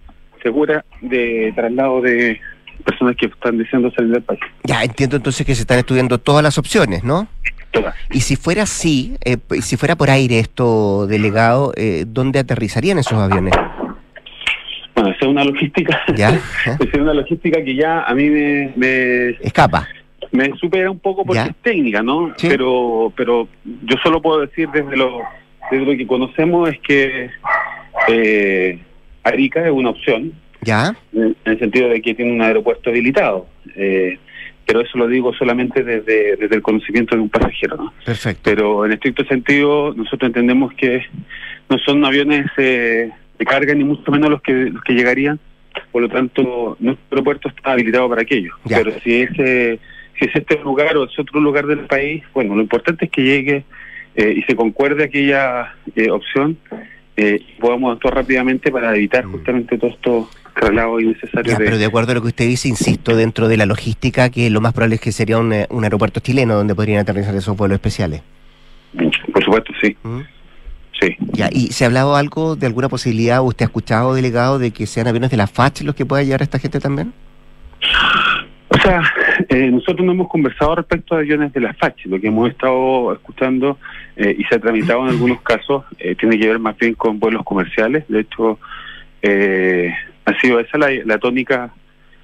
segura de traslado de personas que están deseando salir del país. Ya, entiendo entonces que se están estudiando todas las opciones, ¿no? Todas. Y si fuera así, eh, si fuera por aire esto, delegado, eh, ¿dónde aterrizarían esos aviones? Bueno, esa es una logística, ¿Ya? esa es una logística que ya a mí me, me Escapa. Me supera un poco porque Ya. es técnica, ¿no? Sí. Pero pero yo solo puedo decir desde lo desde lo que conocemos es que eh, Arica es una opción ¿Ya? en en el sentido de que tiene un aeropuerto habilitado. Eh, pero eso lo digo solamente desde, desde el conocimiento de un pasajero, ¿no? Perfecto. Pero en estricto sentido, nosotros entendemos que no son aviones eh, de carga, ni mucho menos los que, los que llegarían. Por lo tanto, nuestro aeropuerto está habilitado para aquello. Ya. Pero si es, eh, si es este lugar o es otro lugar del país, bueno, lo importante es que llegue eh, y se concuerde aquella eh, opción eh, y podamos actuar rápidamente para evitar justamente todo esto traslados innecesarios Mm. Pero de acuerdo a lo que usted dice, insisto, dentro de la logística, que lo más probable es que sería un, eh, un aeropuerto chileno donde podrían aterrizar esos vuelos especiales. Por supuesto, sí. ¿Mm? Sí. Ya, ¿y se ha hablado algo de alguna posibilidad, usted ha escuchado, delegado, de que sean aviones de la FACH los que pueda llevar a esta gente también? O sea, eh, nosotros no hemos conversado respecto a aviones de la FACH. Lo que hemos estado escuchando eh, y se ha tramitado en algunos casos eh, tiene que ver más bien con vuelos comerciales. De hecho, eh, ha sido esa la, la tónica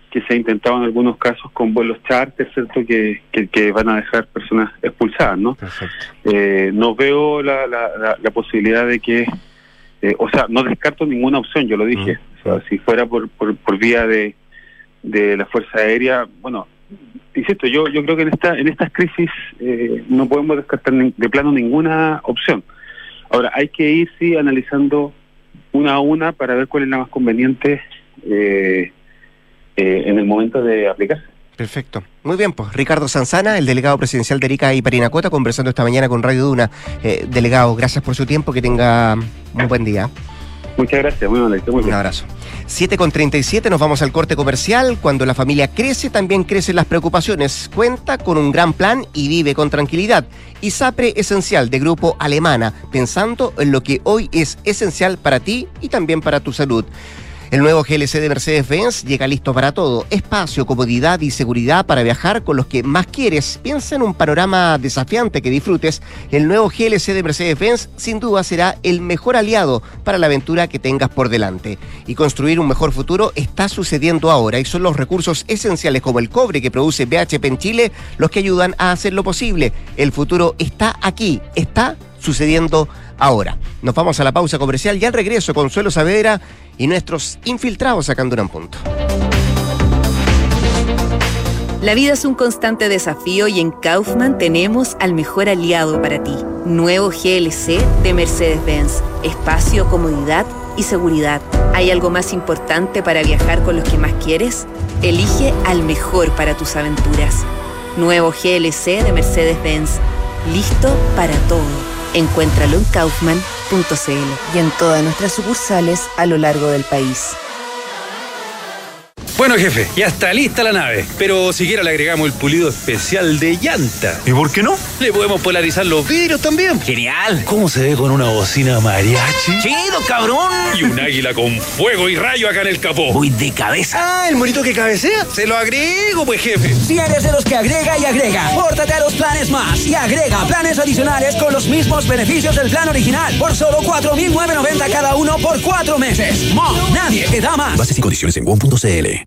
que se ha intentado en algunos casos con vuelos charter, ¿cierto? Que, que, que van a dejar personas expulsadas, ¿no? No veo la, la, la, la posibilidad de que, o sea, no descarto ninguna opción, yo lo dije. O sea, si fuera por, por, por vía de, de la Fuerza Aérea, bueno, insisto, yo yo creo que en esta en estas crisis eh, no podemos descartar de plano ninguna opción. Ahora, hay que ir, sí, analizando una a una para ver cuál es la más conveniente eh, eh, en el momento de aplicarse. Perfecto. Muy bien, pues Ricardo Sanzana, el delegado presidencial de Erika y Parinacota, conversando esta mañana con Radio Duna. Eh, delegado, gracias por su tiempo, que tenga muy buen día. Muchas gracias, muy. Muy Un abrazo. 7 con 37, nos vamos al corte comercial. Cuando la familia crece, también crecen las preocupaciones. Cuenta con un gran plan y vive con tranquilidad. ISAPRE Esencial de Grupo Alemana, pensando en lo que hoy es esencial para ti y también para tu salud. El nuevo GLC de Mercedes-Benz llega listo para todo. Espacio, comodidad y seguridad para viajar con los que más quieres. Piensa en un panorama desafiante que disfrutes. El nuevo GLC de Mercedes-Benz sin duda será el mejor aliado para la aventura que tengas por delante. Y construir un mejor futuro está sucediendo ahora y son los recursos esenciales como el cobre que produce BHP en Chile los que ayudan a hacerlo posible. El futuro está aquí, está sucediendo. Nos vamos a la pausa comercial y al regreso Consuelo Saavedra y nuestros infiltrados sacando un punto. La vida es un constante desafío y en Kaufman tenemos al mejor aliado para ti. Nuevo GLC de Mercedes-Benz. Espacio, comodidad y seguridad. ¿Hay algo más importante para viajar con los que más quieres? Elige al mejor para tus aventuras. Nuevo GLC de Mercedes-Benz. Listo para todo. Encuéntralo en kaufman.cl y en todas nuestras sucursales a lo largo del país. Bueno, jefe, ya está lista la nave. Pero siquiera le agregamos el pulido especial de llanta. ¿Y por qué no? Le podemos polarizar los vidrios también. Genial. ¿Cómo se ve con una bocina mariachi? Chido, cabrón. Y un águila con fuego y rayo acá en el capó. Voy de cabeza. Ah, el monito que cabecea. Se lo agrego, pues, jefe. Si eres de los que agrega y agrega, pórtate a los planes más y agrega planes adicionales con los mismos beneficios del plan original por solo 4.990 cada uno por cuatro meses. ¡Mo! Nadie te da más. Bases y condiciones en WOM.cl.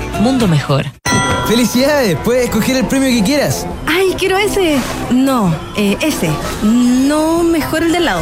mundo mejor. ¡Felicidades! Puedes escoger el premio que quieras. ¡Ay, quiero ese! No, eh, ese. No, mejor el del lado.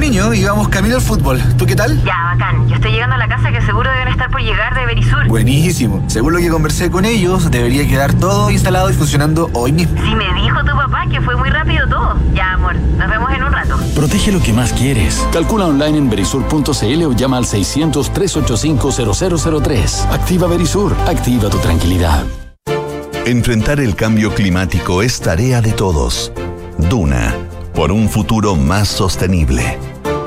niños y vamos camino al fútbol. ¿Tú qué tal? Ya, bacán. Yo estoy llegando a la casa que seguro deben estar por llegar de Berisur. Buenísimo. Según lo que conversé con ellos, debería quedar todo instalado y funcionando hoy mismo. Si me dijo tu papá que fue muy rápido todo. Ya, amor. Nos vemos en un rato. Protege lo que más quieres. Calcula online en berisur.cl o llama al 600-385-0003. Activa Berisur. Activa tu tranquilidad. Enfrentar el cambio climático es tarea de todos. Duna, por un futuro más sostenible.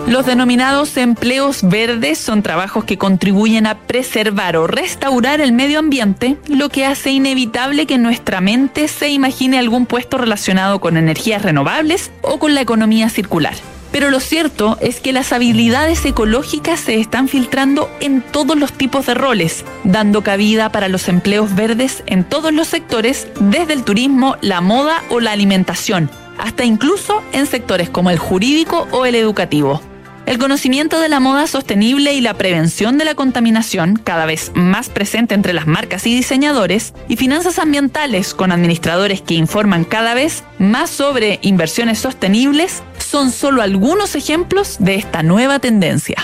Los denominados empleos verdes son trabajos que contribuyen a preservar o restaurar el medio ambiente, lo que hace inevitable que nuestra mente se imagine algún puesto relacionado con energías renovables o con la economía circular. Pero lo cierto es que las habilidades ecológicas se están filtrando en todos los tipos de roles, dando cabida para los empleos verdes en todos los sectores, desde el turismo, la moda o la alimentación, hasta incluso en sectores como el jurídico o el educativo. El conocimiento de la moda sostenible y la prevención de la contaminación, cada vez más presente entre las marcas y diseñadores, y finanzas ambientales con administradores que informan cada vez más sobre inversiones sostenibles, son solo algunos ejemplos de esta nueva tendencia.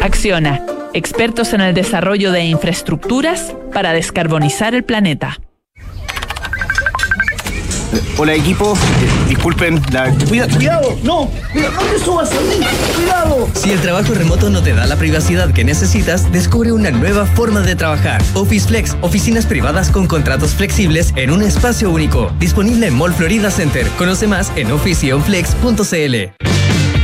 Acciona, expertos en el desarrollo de infraestructuras para descarbonizar el planeta. Hola equipo, Eh, disculpen la... Cuidado, cuidado, no, cuidado, no te subas a mí, cuidado. Si el trabajo remoto no te da la privacidad que necesitas, descubre una nueva forma de trabajar. Office Flex, oficinas privadas con contratos flexibles en un espacio único. Disponible en Mall Florida Center. Conoce más en officeonflex.cl.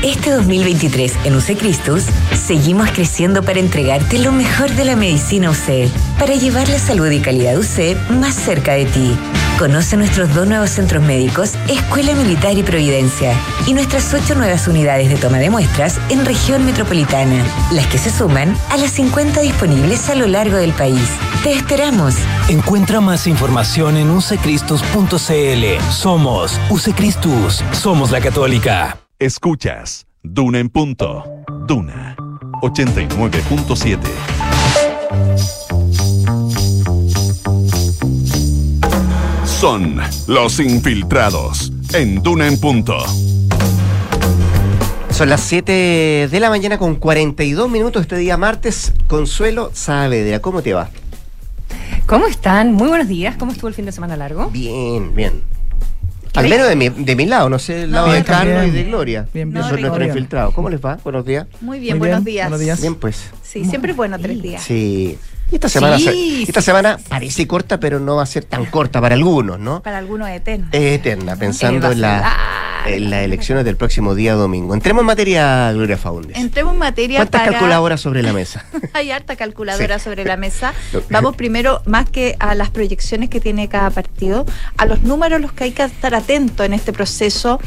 Este 2023 en UC Cristus seguimos creciendo para entregarte lo mejor de la medicina UC, para llevar la salud y calidad UC más cerca de ti. Conoce nuestros dos nuevos centros médicos, Escuela Militar y Providencia, y nuestras ocho nuevas unidades de toma de muestras en región metropolitana, las que se suman a las 50 disponibles a lo largo del país. Te esperamos. Encuentra más información en ucecristus.cl. Somos Ucecristus. Somos la católica. Escuchas Duna en punto. Duna 89.7. Son los infiltrados en Duna en punto. Son las 7 de la mañana con 42 minutos este día martes. Consuelo Saavedra, ¿cómo te va? ¿Cómo están? Muy buenos días. ¿Cómo estuvo el fin de semana largo? Bien, bien. Al menos de mi, de mi lado, no sé, el lado No, de bien, Carlos y de Gloria. Bien, bien. Son No, nuestros Gloria. infiltrados. ¿Cómo les va? Buenos días. Muy bien, buenos días. Bien, pues. Sí, siempre es bueno tres días. Sí. Y esta semana, Sí, se- sí. esta semana parece corta, pero no va a ser tan corta para algunos, ¿no? Para algunos eternos. Es eterna, pensando en la, en las elecciones del próximo día domingo. Entremos en materia, Gloria Faundes. Entremos en materia ¿Cuántas para- calculadoras sobre la mesa? Hay harta calculadora Sí. sobre la mesa. Vamos primero, más que a las proyecciones que tiene cada partido, a los números los que hay que estar atentos en este proceso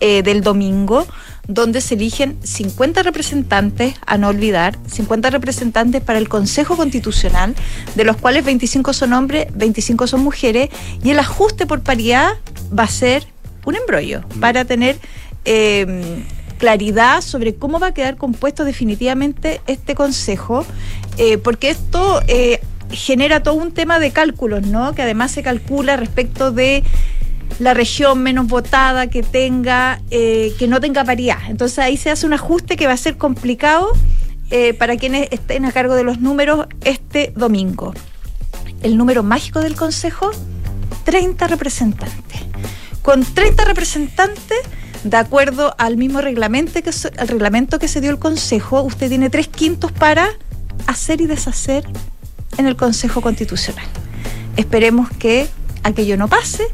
eh, del domingo, donde se eligen 50 representantes, a no olvidar, 50 representantes para el Consejo Constitucional, de los cuales 25 son hombres, 25 son mujeres, y el ajuste por paridad va a ser un embrollo para tener... eh, claridad sobre cómo va a quedar compuesto definitivamente este consejo, eh, porque esto eh, genera todo un tema de cálculos, ¿no? Que además se calcula respecto de la región menos votada que tenga, eh, que no tenga paridad. Entonces ahí se hace un ajuste que va a ser complicado eh, para quienes estén a cargo de los números este domingo. El número mágico del Consejo, 30 representantes. Con 30 representantes, de acuerdo al mismo reglamento que, al reglamento que se dio el Consejo, usted tiene tres quintos para hacer y deshacer en el Consejo Constitucional. Esperemos que aquello no pase,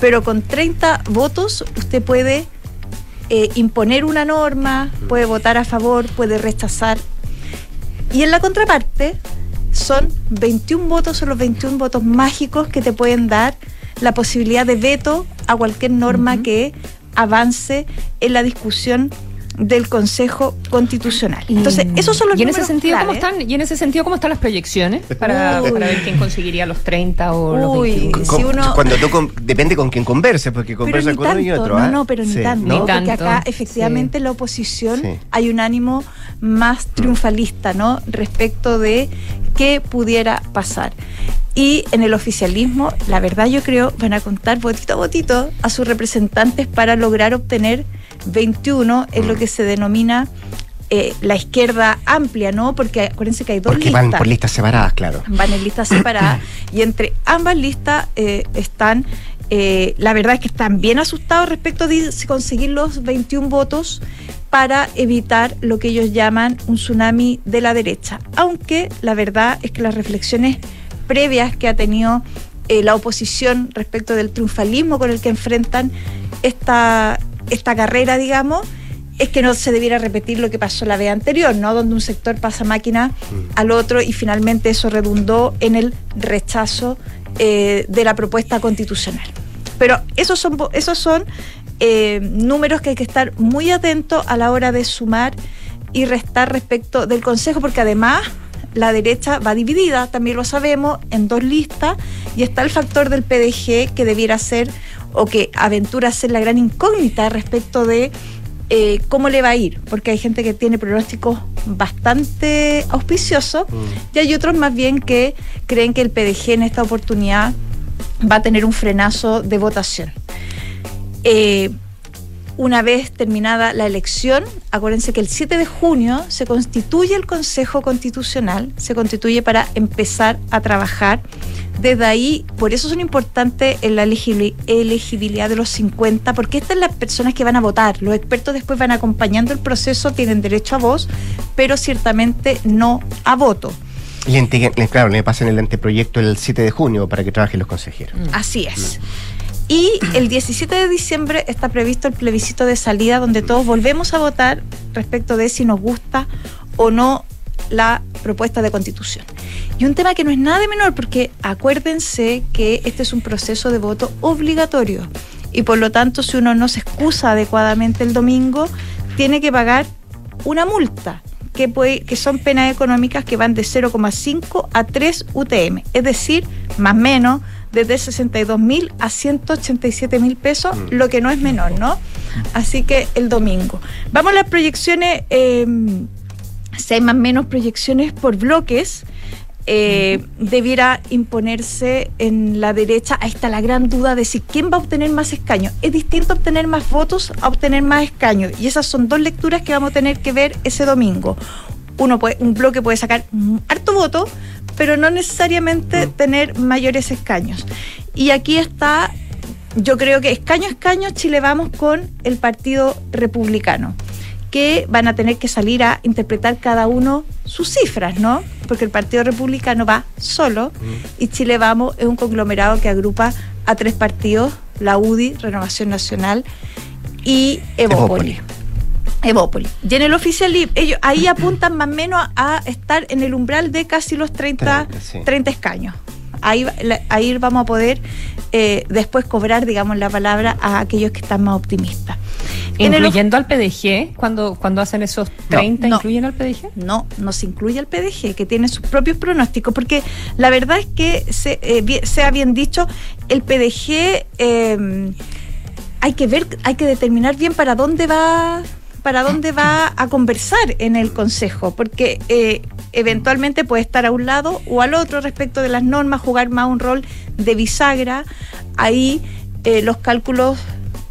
pero con 30 votos usted puede eh, imponer una norma, puede votar a favor, puede rechazar. Y en la contraparte son 21 votos, son los 21 votos mágicos que te pueden dar la posibilidad de veto a cualquier norma que avance en la discusión del Consejo Constitucional. Entonces, esos son los y en ese sentido cómo están y en ese sentido cómo están las proyecciones para, para ver quién conseguiría los 30 o los Uy, 21. si uno- Cuando tú con- depende con quién converses, porque conversa con uno y otro. no, ¿ah? no, pero ni Sí, tanto, ¿no? porque tanto, acá efectivamente en la oposición Sí. hay un ánimo más triunfalista, ¿no? Respecto de qué pudiera pasar. Y en el oficialismo, la verdad yo creo, van a contar votito a votito a sus representantes para lograr obtener 21 en Mm. lo que se denomina eh, la izquierda amplia, ¿no? Porque acuérdense que hay dos Porque listas van por listas separadas, claro. van en listas separadas y entre ambas listas eh, están, eh, la verdad es que están bien asustados respecto de conseguir los 21 votos para evitar lo que ellos llaman un tsunami de la derecha. Aunque la verdad es que las reflexiones previas que ha tenido eh, la oposición respecto del triunfalismo con el que enfrentan esta, esta carrera, digamos, es que no se debiera repetir lo que pasó la vez anterior, ¿no? Donde un sector pasa máquina al otro y finalmente eso redundó en el rechazo eh, de la propuesta constitucional. Pero esos son, esos son eh, números que hay que estar muy atentos a la hora de sumar y restar respecto del Consejo, porque además la derecha va dividida, también lo sabemos, en dos listas, y está el factor del PDG que debiera ser o que aventura ser la gran incógnita respecto de eh, cómo le va a ir, porque hay gente que tiene pronósticos bastante auspiciosos y hay otros más bien que creen que el PDG en esta oportunidad va a tener un frenazo de votación. Eh, una vez terminada la elección, acuérdense que el 7 de junio se constituye el Consejo Constitucional, se constituye para empezar a trabajar. Desde ahí, por eso son importantes en la elegibili- elegibilidad de los 50, porque estas son las personas que van a votar. Los expertos después van acompañando el proceso, tienen derecho a voz, pero ciertamente no a voto. Y claro, le pasan el anteproyecto el 7 de junio para que trabajen los consejeros. Así es. Y el 17 de diciembre está previsto el plebiscito de salida donde todos volvemos a votar respecto de si nos gusta o no la propuesta de constitución. Y un tema que no es nada de menor porque acuérdense que este es un proceso de voto obligatorio y por lo tanto si uno no se excusa adecuadamente el domingo tiene que pagar una multa que, puede, que son penas económicas que van de 0,5 a 3 UTM, es decir, más o menos desde 62 mil a 187 mil pesos, lo que no es menor, ¿no? Así que el domingo. Vamos a las proyecciones, eh, si hay más o menos proyecciones por bloques. eh, debiera imponerse en la derecha. Ahí está la gran duda de si quién va a obtener más escaños. Es distinto obtener más votos a obtener más escaños. Y esas son dos lecturas que vamos a tener que ver ese domingo. Uno puede, un bloque puede sacar harto voto, pero no necesariamente tener mayores escaños. Y aquí está, yo creo que escaño a escaño Chile vamos con el Partido Republicano que van a tener que salir a interpretar cada uno sus cifras, ¿no? Porque el Partido Republicano va solo y Chile Vamos es un conglomerado que agrupa a tres partidos, la UDI, Renovación Nacional y Evópoli. Evópoli. Y en el oficialismo, ellos ahí apuntan más o menos a estar en el umbral de casi los 30, 30, sí. 30 escaños. Ahí, ahí vamos a poder eh, después cobrar, digamos, la palabra a aquellos que están más optimistas. El Incluyendo al PDG, cuando, cuando hacen esos 30, no. ¿incluyen al PDG? No, no se incluye al PDG, que tiene sus propios pronósticos, porque la verdad es que, se, eh, bien- sea bien dicho, el PDG eh, hay que ver, hay que determinar bien para dónde va para dónde va a conversar en el Consejo, porque eh, eventualmente puede estar a un lado o al otro respecto de las normas, jugar más un rol de bisagra. Ahí eh, los cálculos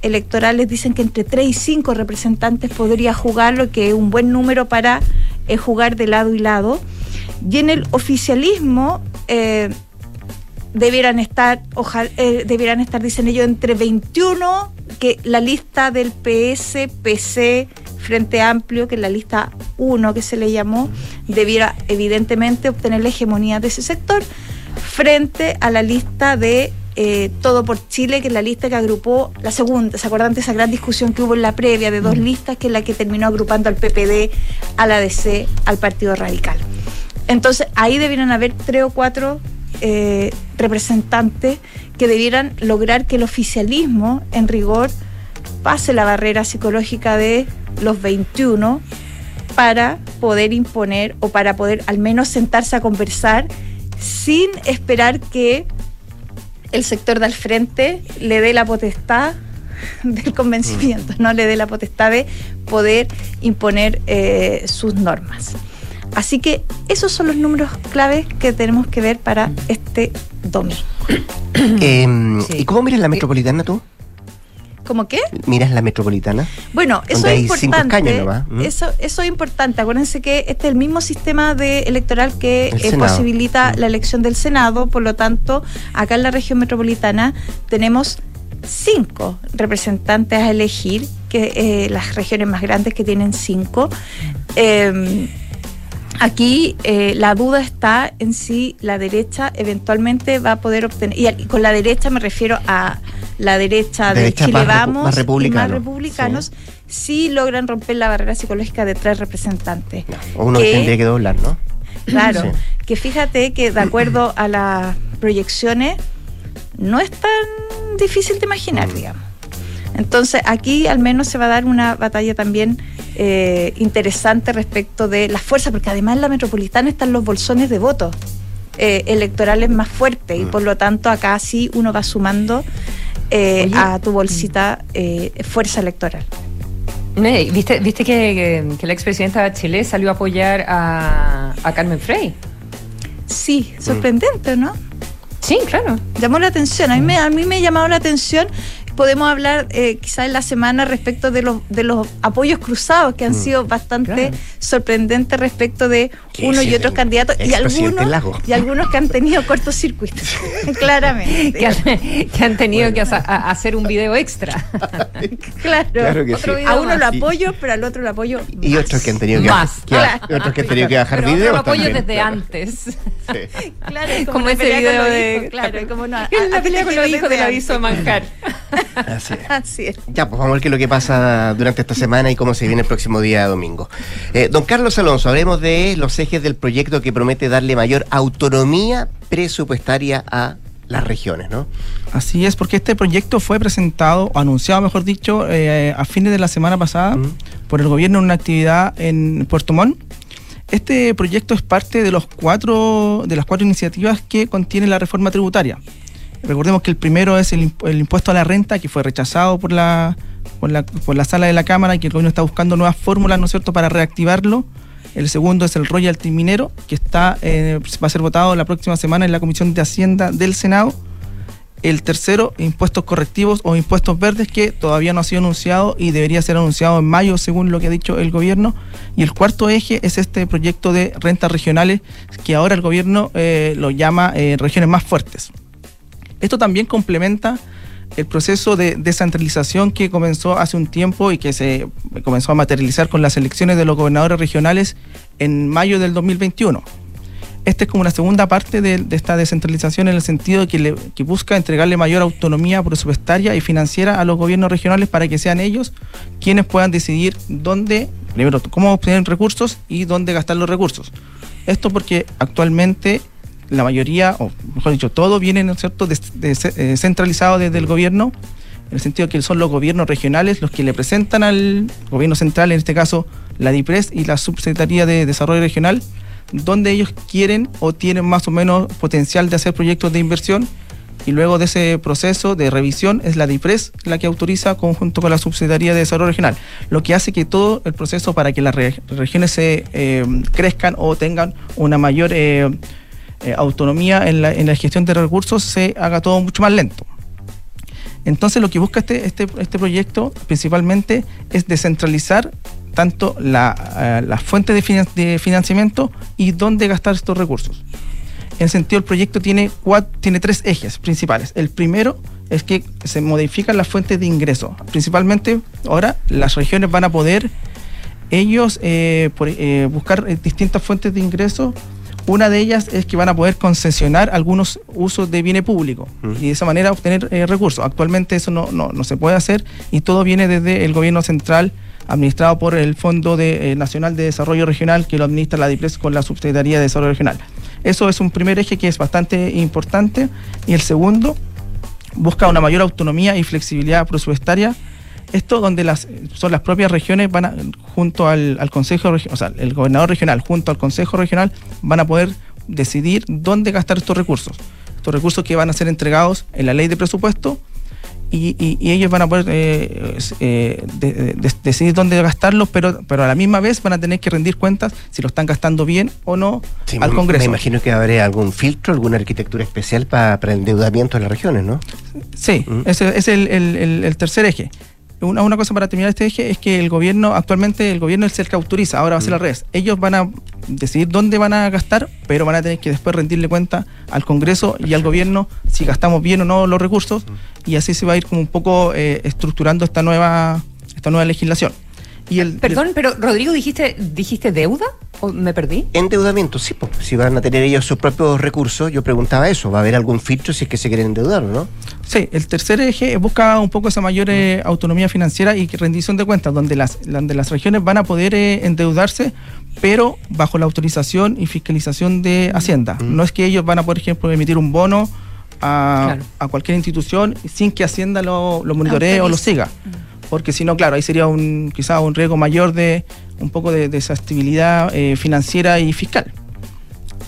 electorales dicen que entre 3 y 5 representantes podría jugar, lo que es un buen número para eh, jugar de lado y lado. Y en el oficialismo eh, debieran estar, ojalá, eh, debieran estar, dicen ellos, entre 21, que la lista del PS, PC, Frente Amplio, que es la lista 1 que se le llamó, debiera evidentemente obtener la hegemonía de ese sector, frente a la lista de eh, Todo por Chile, que es la lista que agrupó la segunda, ¿se acuerdan de esa gran discusión que hubo en la previa de dos listas, que es la que terminó agrupando al PPD, al ADC, al Partido Radical? Entonces ahí debieran haber tres o cuatro eh, representantes que debieran lograr que el oficialismo, en rigor, pase la barrera psicológica de los 21 para poder imponer o para poder al menos sentarse a conversar sin esperar que el sector del frente le dé la potestad del convencimiento, no le dé la potestad de poder imponer eh, sus normas. Así que esos son los números claves que tenemos que ver para este domingo. Em, ¿Y cómo miras la metropolitana tú? ¿Cómo qué? ¿Miras la metropolitana? Bueno, eso es importante. Eso, eso es importante. Acuérdense que este es el mismo sistema de electoral que El eh, posibilita la elección del Senado. Por lo tanto, acá en la región metropolitana tenemos cinco representantes a elegir, que eh, las regiones más grandes que tienen cinco. Eh, Aquí eh, la duda está en si la derecha eventualmente va a poder obtener, y con la derecha me refiero a la derecha, Derecha de Chile más Vamos más y republicano, más republicanos, si logran romper la barrera psicológica de tres representantes. O uno Que- tendría que doblar, ¿no? Claro, Sí. que fíjate que de acuerdo a las proyecciones no es tan difícil de imaginar, Mm. digamos. Entonces aquí al menos se va a dar una batalla también eh, interesante respecto de las fuerzas, porque además en la metropolitana están los bolsones de votos eh, electorales más fuertes Mm. y por lo tanto acá sí uno va sumando eh, a tu bolsita eh, fuerza electoral. ¿Viste, viste que, que- que la expresidenta de Chile salió a apoyar a, a Carmen Frey? Sí, sorprendente, ¿no? Sí, claro. Llamó la atención. A mí me, a mí me ha llamado la atención. Podemos hablar eh, quizás en la semana respecto de los, de los apoyos cruzados que han Mm, sido bastante claro. sorprendentes respecto de uno y otros candidatos y algunos, y algunos que han tenido cortocircuito. Claramente. Que han, que han tenido que hacer- a- hacer un video extra. Claro. Claro que Otro sí. video a uno lo más. apoyo, pero al otro lo apoyo Y otros que han tenido que, Más. que- Claro. otros que han tenido que bajar Pero videos lo apoyo también, desde claro. antes. Sí. Claro, Como ese video de- hijos, Claro, como no. En la pelea con los hijos del aviso de manjar. Así es. Así es. Ya, pues vamos a ver qué es lo que pasa durante esta semana y cómo se viene el próximo día domingo. Eh, don Carlos Alonso, hablemos de los ejes del proyecto que promete darle mayor autonomía presupuestaria a las regiones, ¿no? Así es, porque este proyecto fue presentado, anunciado, mejor dicho, eh, a fines de la semana pasada por el gobierno en una actividad en Puerto Montt. Este proyecto es parte de los cuatro de las cuatro iniciativas que contiene la reforma tributaria. Recordemos que el primero es el, imp- el impuesto a la renta, que fue rechazado por la, por la por la sala de la Cámara y que el gobierno está buscando nuevas fórmulas, ¿no es cierto?, para reactivarlo. El segundo es el royalty minero, que está eh, va a ser votado la próxima semana en la Comisión de Hacienda del Senado. El tercero, impuestos correctivos o impuestos verdes, que todavía no ha sido anunciado y debería ser anunciado en mayo, según lo que ha dicho el gobierno. Y el cuarto eje es este proyecto de rentas regionales, que ahora el gobierno eh, lo llama eh, regiones más fuertes. Esto también complementa el proceso de descentralización que comenzó hace un tiempo y que se comenzó a materializar con las elecciones de los gobernadores regionales en mayo del 2021. Esta es como una segunda parte de, esta descentralización en el sentido de que, que busca entregarle mayor autonomía presupuestaria y financiera a los gobiernos regionales para que sean ellos quienes puedan decidir dónde, primero, cómo obtener recursos y dónde gastar los recursos. Esto porque actualmente la mayoría, o mejor dicho, todo viene, ¿no es cierto?, des- des- eh, centralizado desde el gobierno, en el sentido que son los gobiernos regionales los que le presentan al gobierno central, en este caso la DIPRES y la Subsecretaría de Desarrollo Regional, donde ellos quieren o tienen más o menos potencial de hacer proyectos de inversión y luego de ese proceso de revisión es la DIPRES la que autoriza conjunto con la Subsecretaría de Desarrollo Regional, lo que hace que todo el proceso para que las re- regiones se eh, crezcan o tengan una mayor eh, eh, autonomía en la, en la gestión de recursos se haga todo mucho más lento. Entonces lo que busca este, este, este proyecto principalmente es descentralizar tanto la, eh, las fuentes de, finan- de financiamiento y dónde gastar estos recursos. En sentido, el proyecto tiene, cuat- tiene tres ejes principales. El primero es que se modifican las fuentes de ingreso. Principalmente, ahora las regiones van a poder ellos eh, buscar distintas fuentes de ingreso. Una de ellas es que van a poder concesionar algunos usos de bienes públicos y de esa manera obtener eh, recursos. Actualmente eso no, no, no se puede hacer y todo viene desde el gobierno central administrado por el Fondo de, eh, Nacional de Desarrollo Regional que lo administra la DIPRES con la Subsecretaría de Desarrollo Regional. Eso es un primer eje que es bastante importante y el segundo busca una mayor autonomía y flexibilidad presupuestaria. Esto donde las son las propias regiones van a, junto al, al consejo, o sea, el gobernador regional junto al consejo regional van a poder decidir dónde gastar estos recursos. Estos recursos que van a ser entregados en la ley de presupuesto y, y- y ellos van a poder eh, eh, de- de- de- decidir dónde gastarlos, pero, pero a la misma vez van a tener que rendir cuentas si lo están gastando bien o no Sí, al Congreso. Me imagino que habrá algún filtro, alguna arquitectura especial para, para el endeudamiento de las regiones, ¿no? Sí, ese es el, el- el- el tercer eje. Una, una cosa para terminar este eje es que el gobierno, actualmente el gobierno es el que autoriza, ahora va a ser al revés. Ellos van a decidir dónde van a gastar, pero van a tener que después rendirle cuenta al Congreso y al gobierno si gastamos bien o no los recursos y así se va a ir como un poco eh, estructurando esta nueva, esta nueva legislación. Y el, Perdón, pero Rodrigo, ¿dijiste, dijiste deuda? ¿O me perdí? Endeudamiento, sí, po. si van a tener ellos sus propios recursos, yo preguntaba eso, ¿va a haber algún filtro si es que se quieren endeudar o no? Sí, el tercer eje busca un poco esa mayor eh, autonomía financiera y rendición de cuentas, donde las, donde las regiones van a poder eh, endeudarse, pero bajo la autorización y fiscalización de Hacienda. No es que ellos van a, por ejemplo, emitir un bono a, Claro. a cualquier institución sin que Hacienda lo, lo monitoree o lo siga. Porque si no, claro, ahí sería un quizá un riesgo mayor de un poco de desestabilidad eh, financiera y fiscal.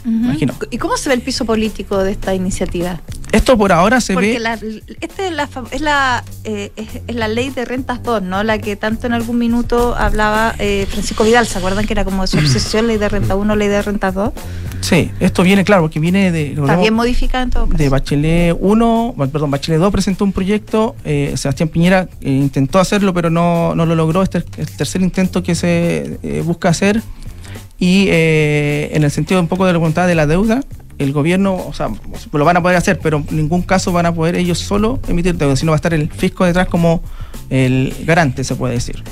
Ujú. Imagino. ¿Y cómo se ve el piso político de esta iniciativa? Esto por ahora se Porque ve... la, esta es la, es, la, eh, es, es la ley de rentas 2, ¿no? La que tanto en algún minuto hablaba eh, Francisco Vidal, ¿se acuerdan que era como su obsesión, ley de renta 1, ley de rentas 2? Sí, esto viene, claro, porque viene de... Está bien modificada en todo caso. de Bachelet 1, ba- perdón, Bachelet 2 presentó un proyecto, eh, Sebastián Piñera eh, intentó hacerlo, pero no, no lo logró, este es el tercer intento que se eh, busca hacer, y eh, en el sentido un poco de la voluntad de la deuda, el gobierno, o sea, lo van a poder hacer, pero en ningún caso van a poder ellos solo emitir deuda, sino va a estar el fisco detrás como el garante, se puede decir.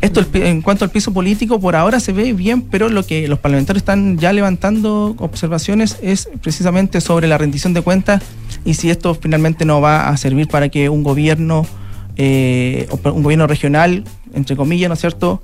Esto en cuanto al piso político, por ahora se ve bien, pero lo que los parlamentarios están ya levantando observaciones es precisamente sobre la rendición de cuentas y si esto finalmente no va a servir para que un gobierno, eh, un gobierno regional, entre comillas, ¿no es cierto?,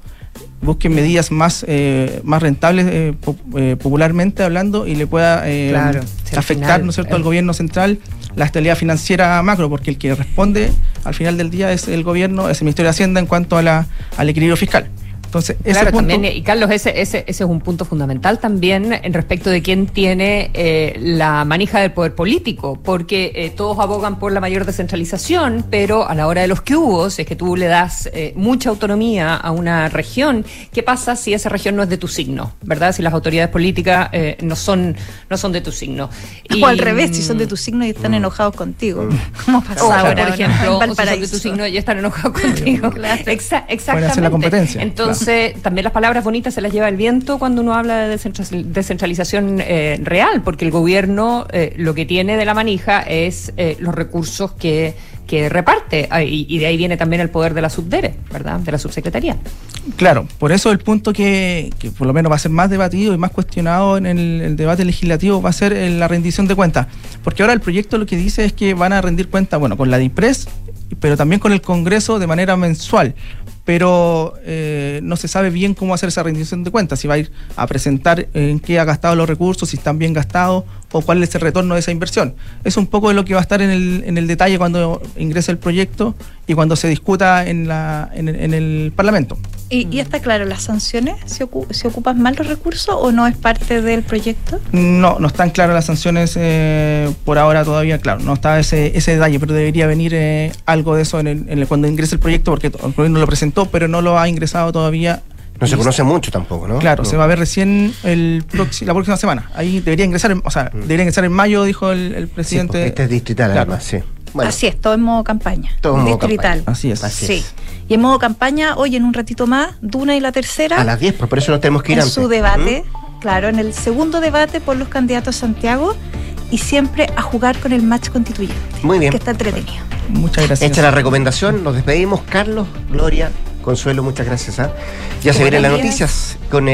busque medidas más, eh, más rentables eh, po- eh, popularmente hablando y le pueda eh, Claro, si al afectar, final, ¿no es cierto?, eh, al gobierno central la estabilidad financiera macro, porque el que responde al final del día es el gobierno, es el Ministerio de Hacienda en cuanto a la, al equilibrio fiscal. Entonces, ese Claro, punto, también, y Carlos, ese, ese, ese es un punto fundamental también en respecto de quién tiene eh, la manija del poder político, porque eh, todos abogan por la mayor descentralización, pero a la hora de los que hubo, si es que tú le das eh, mucha autonomía a una región, ¿qué pasa si esa región no es de tu signo? ¿Verdad? Si las autoridades políticas eh, no, son, no son de tu signo. O al revés, si son de tu signo y están enojados contigo. ¿Cómo pasa O, ahora por ejemplo, o si son de tu signo y están enojados contigo. Exa- Pueden exactamente. hacer la competencia, Entonces, También las palabras bonitas se las lleva el viento cuando uno habla de descentra- descentralización eh, real, porque el gobierno eh, lo que tiene de la manija es eh, los recursos que, reparte, Ah, y, de ahí viene también el poder de la subdere, ¿verdad? De la subsecretaría. Claro, por eso el punto que, por lo menos va a ser más debatido y más cuestionado en el, debate legislativo va a ser la rendición de cuentas. Porque ahora el proyecto lo que dice es que van a rendir cuentas, bueno, con la DIPRES, pero también con el Congreso de manera mensual. Pero eh, no se sabe bien cómo hacer esa rendición de cuentas, si va a ir a presentar en qué ha gastado los recursos, si están bien gastados o cuál es el retorno de esa inversión. Es un poco de lo que va a estar en el, en el detalle cuando ingrese el proyecto y cuando se discuta en, la, en, el, en el Parlamento. ¿Y, y está claro las sanciones? ¿Se, ocu- ¿Se ocupan mal los recursos o no es parte del proyecto? No, no están claras las sanciones eh, por ahora todavía, claro, no está ese, ese detalle, pero debería venir eh, algo de eso en el, en el- cuando ingrese el proyecto, porque el gobierno lo presentó, pero no lo ha ingresado todavía. No se conoce mucho tampoco, ¿no? Claro, No. se va a ver recién el la próxima semana. Ahí debería ingresar, en- o sea, debería ingresar en mayo, dijo el, el Mm. Sí, presidente. porque este es distrital, Claro. además, sí. Bueno, Así es, todo en modo campaña. Todo en modo Distrital. campaña. Así es. Así sí. es. Y en modo campaña, hoy en un ratito más, Duna y la tercera. a las 10, pues por eso nos tenemos que ir en antes. su debate, claro, en el segundo debate por los candidatos a Santiago y siempre a jugar con el match constituyente, Muy bien. que está entretenido. Muchas gracias. Hecha la recomendación, nos despedimos. Carlos, Gloria, Consuelo, muchas gracias. ¿ah? Ya se vienen las noticias con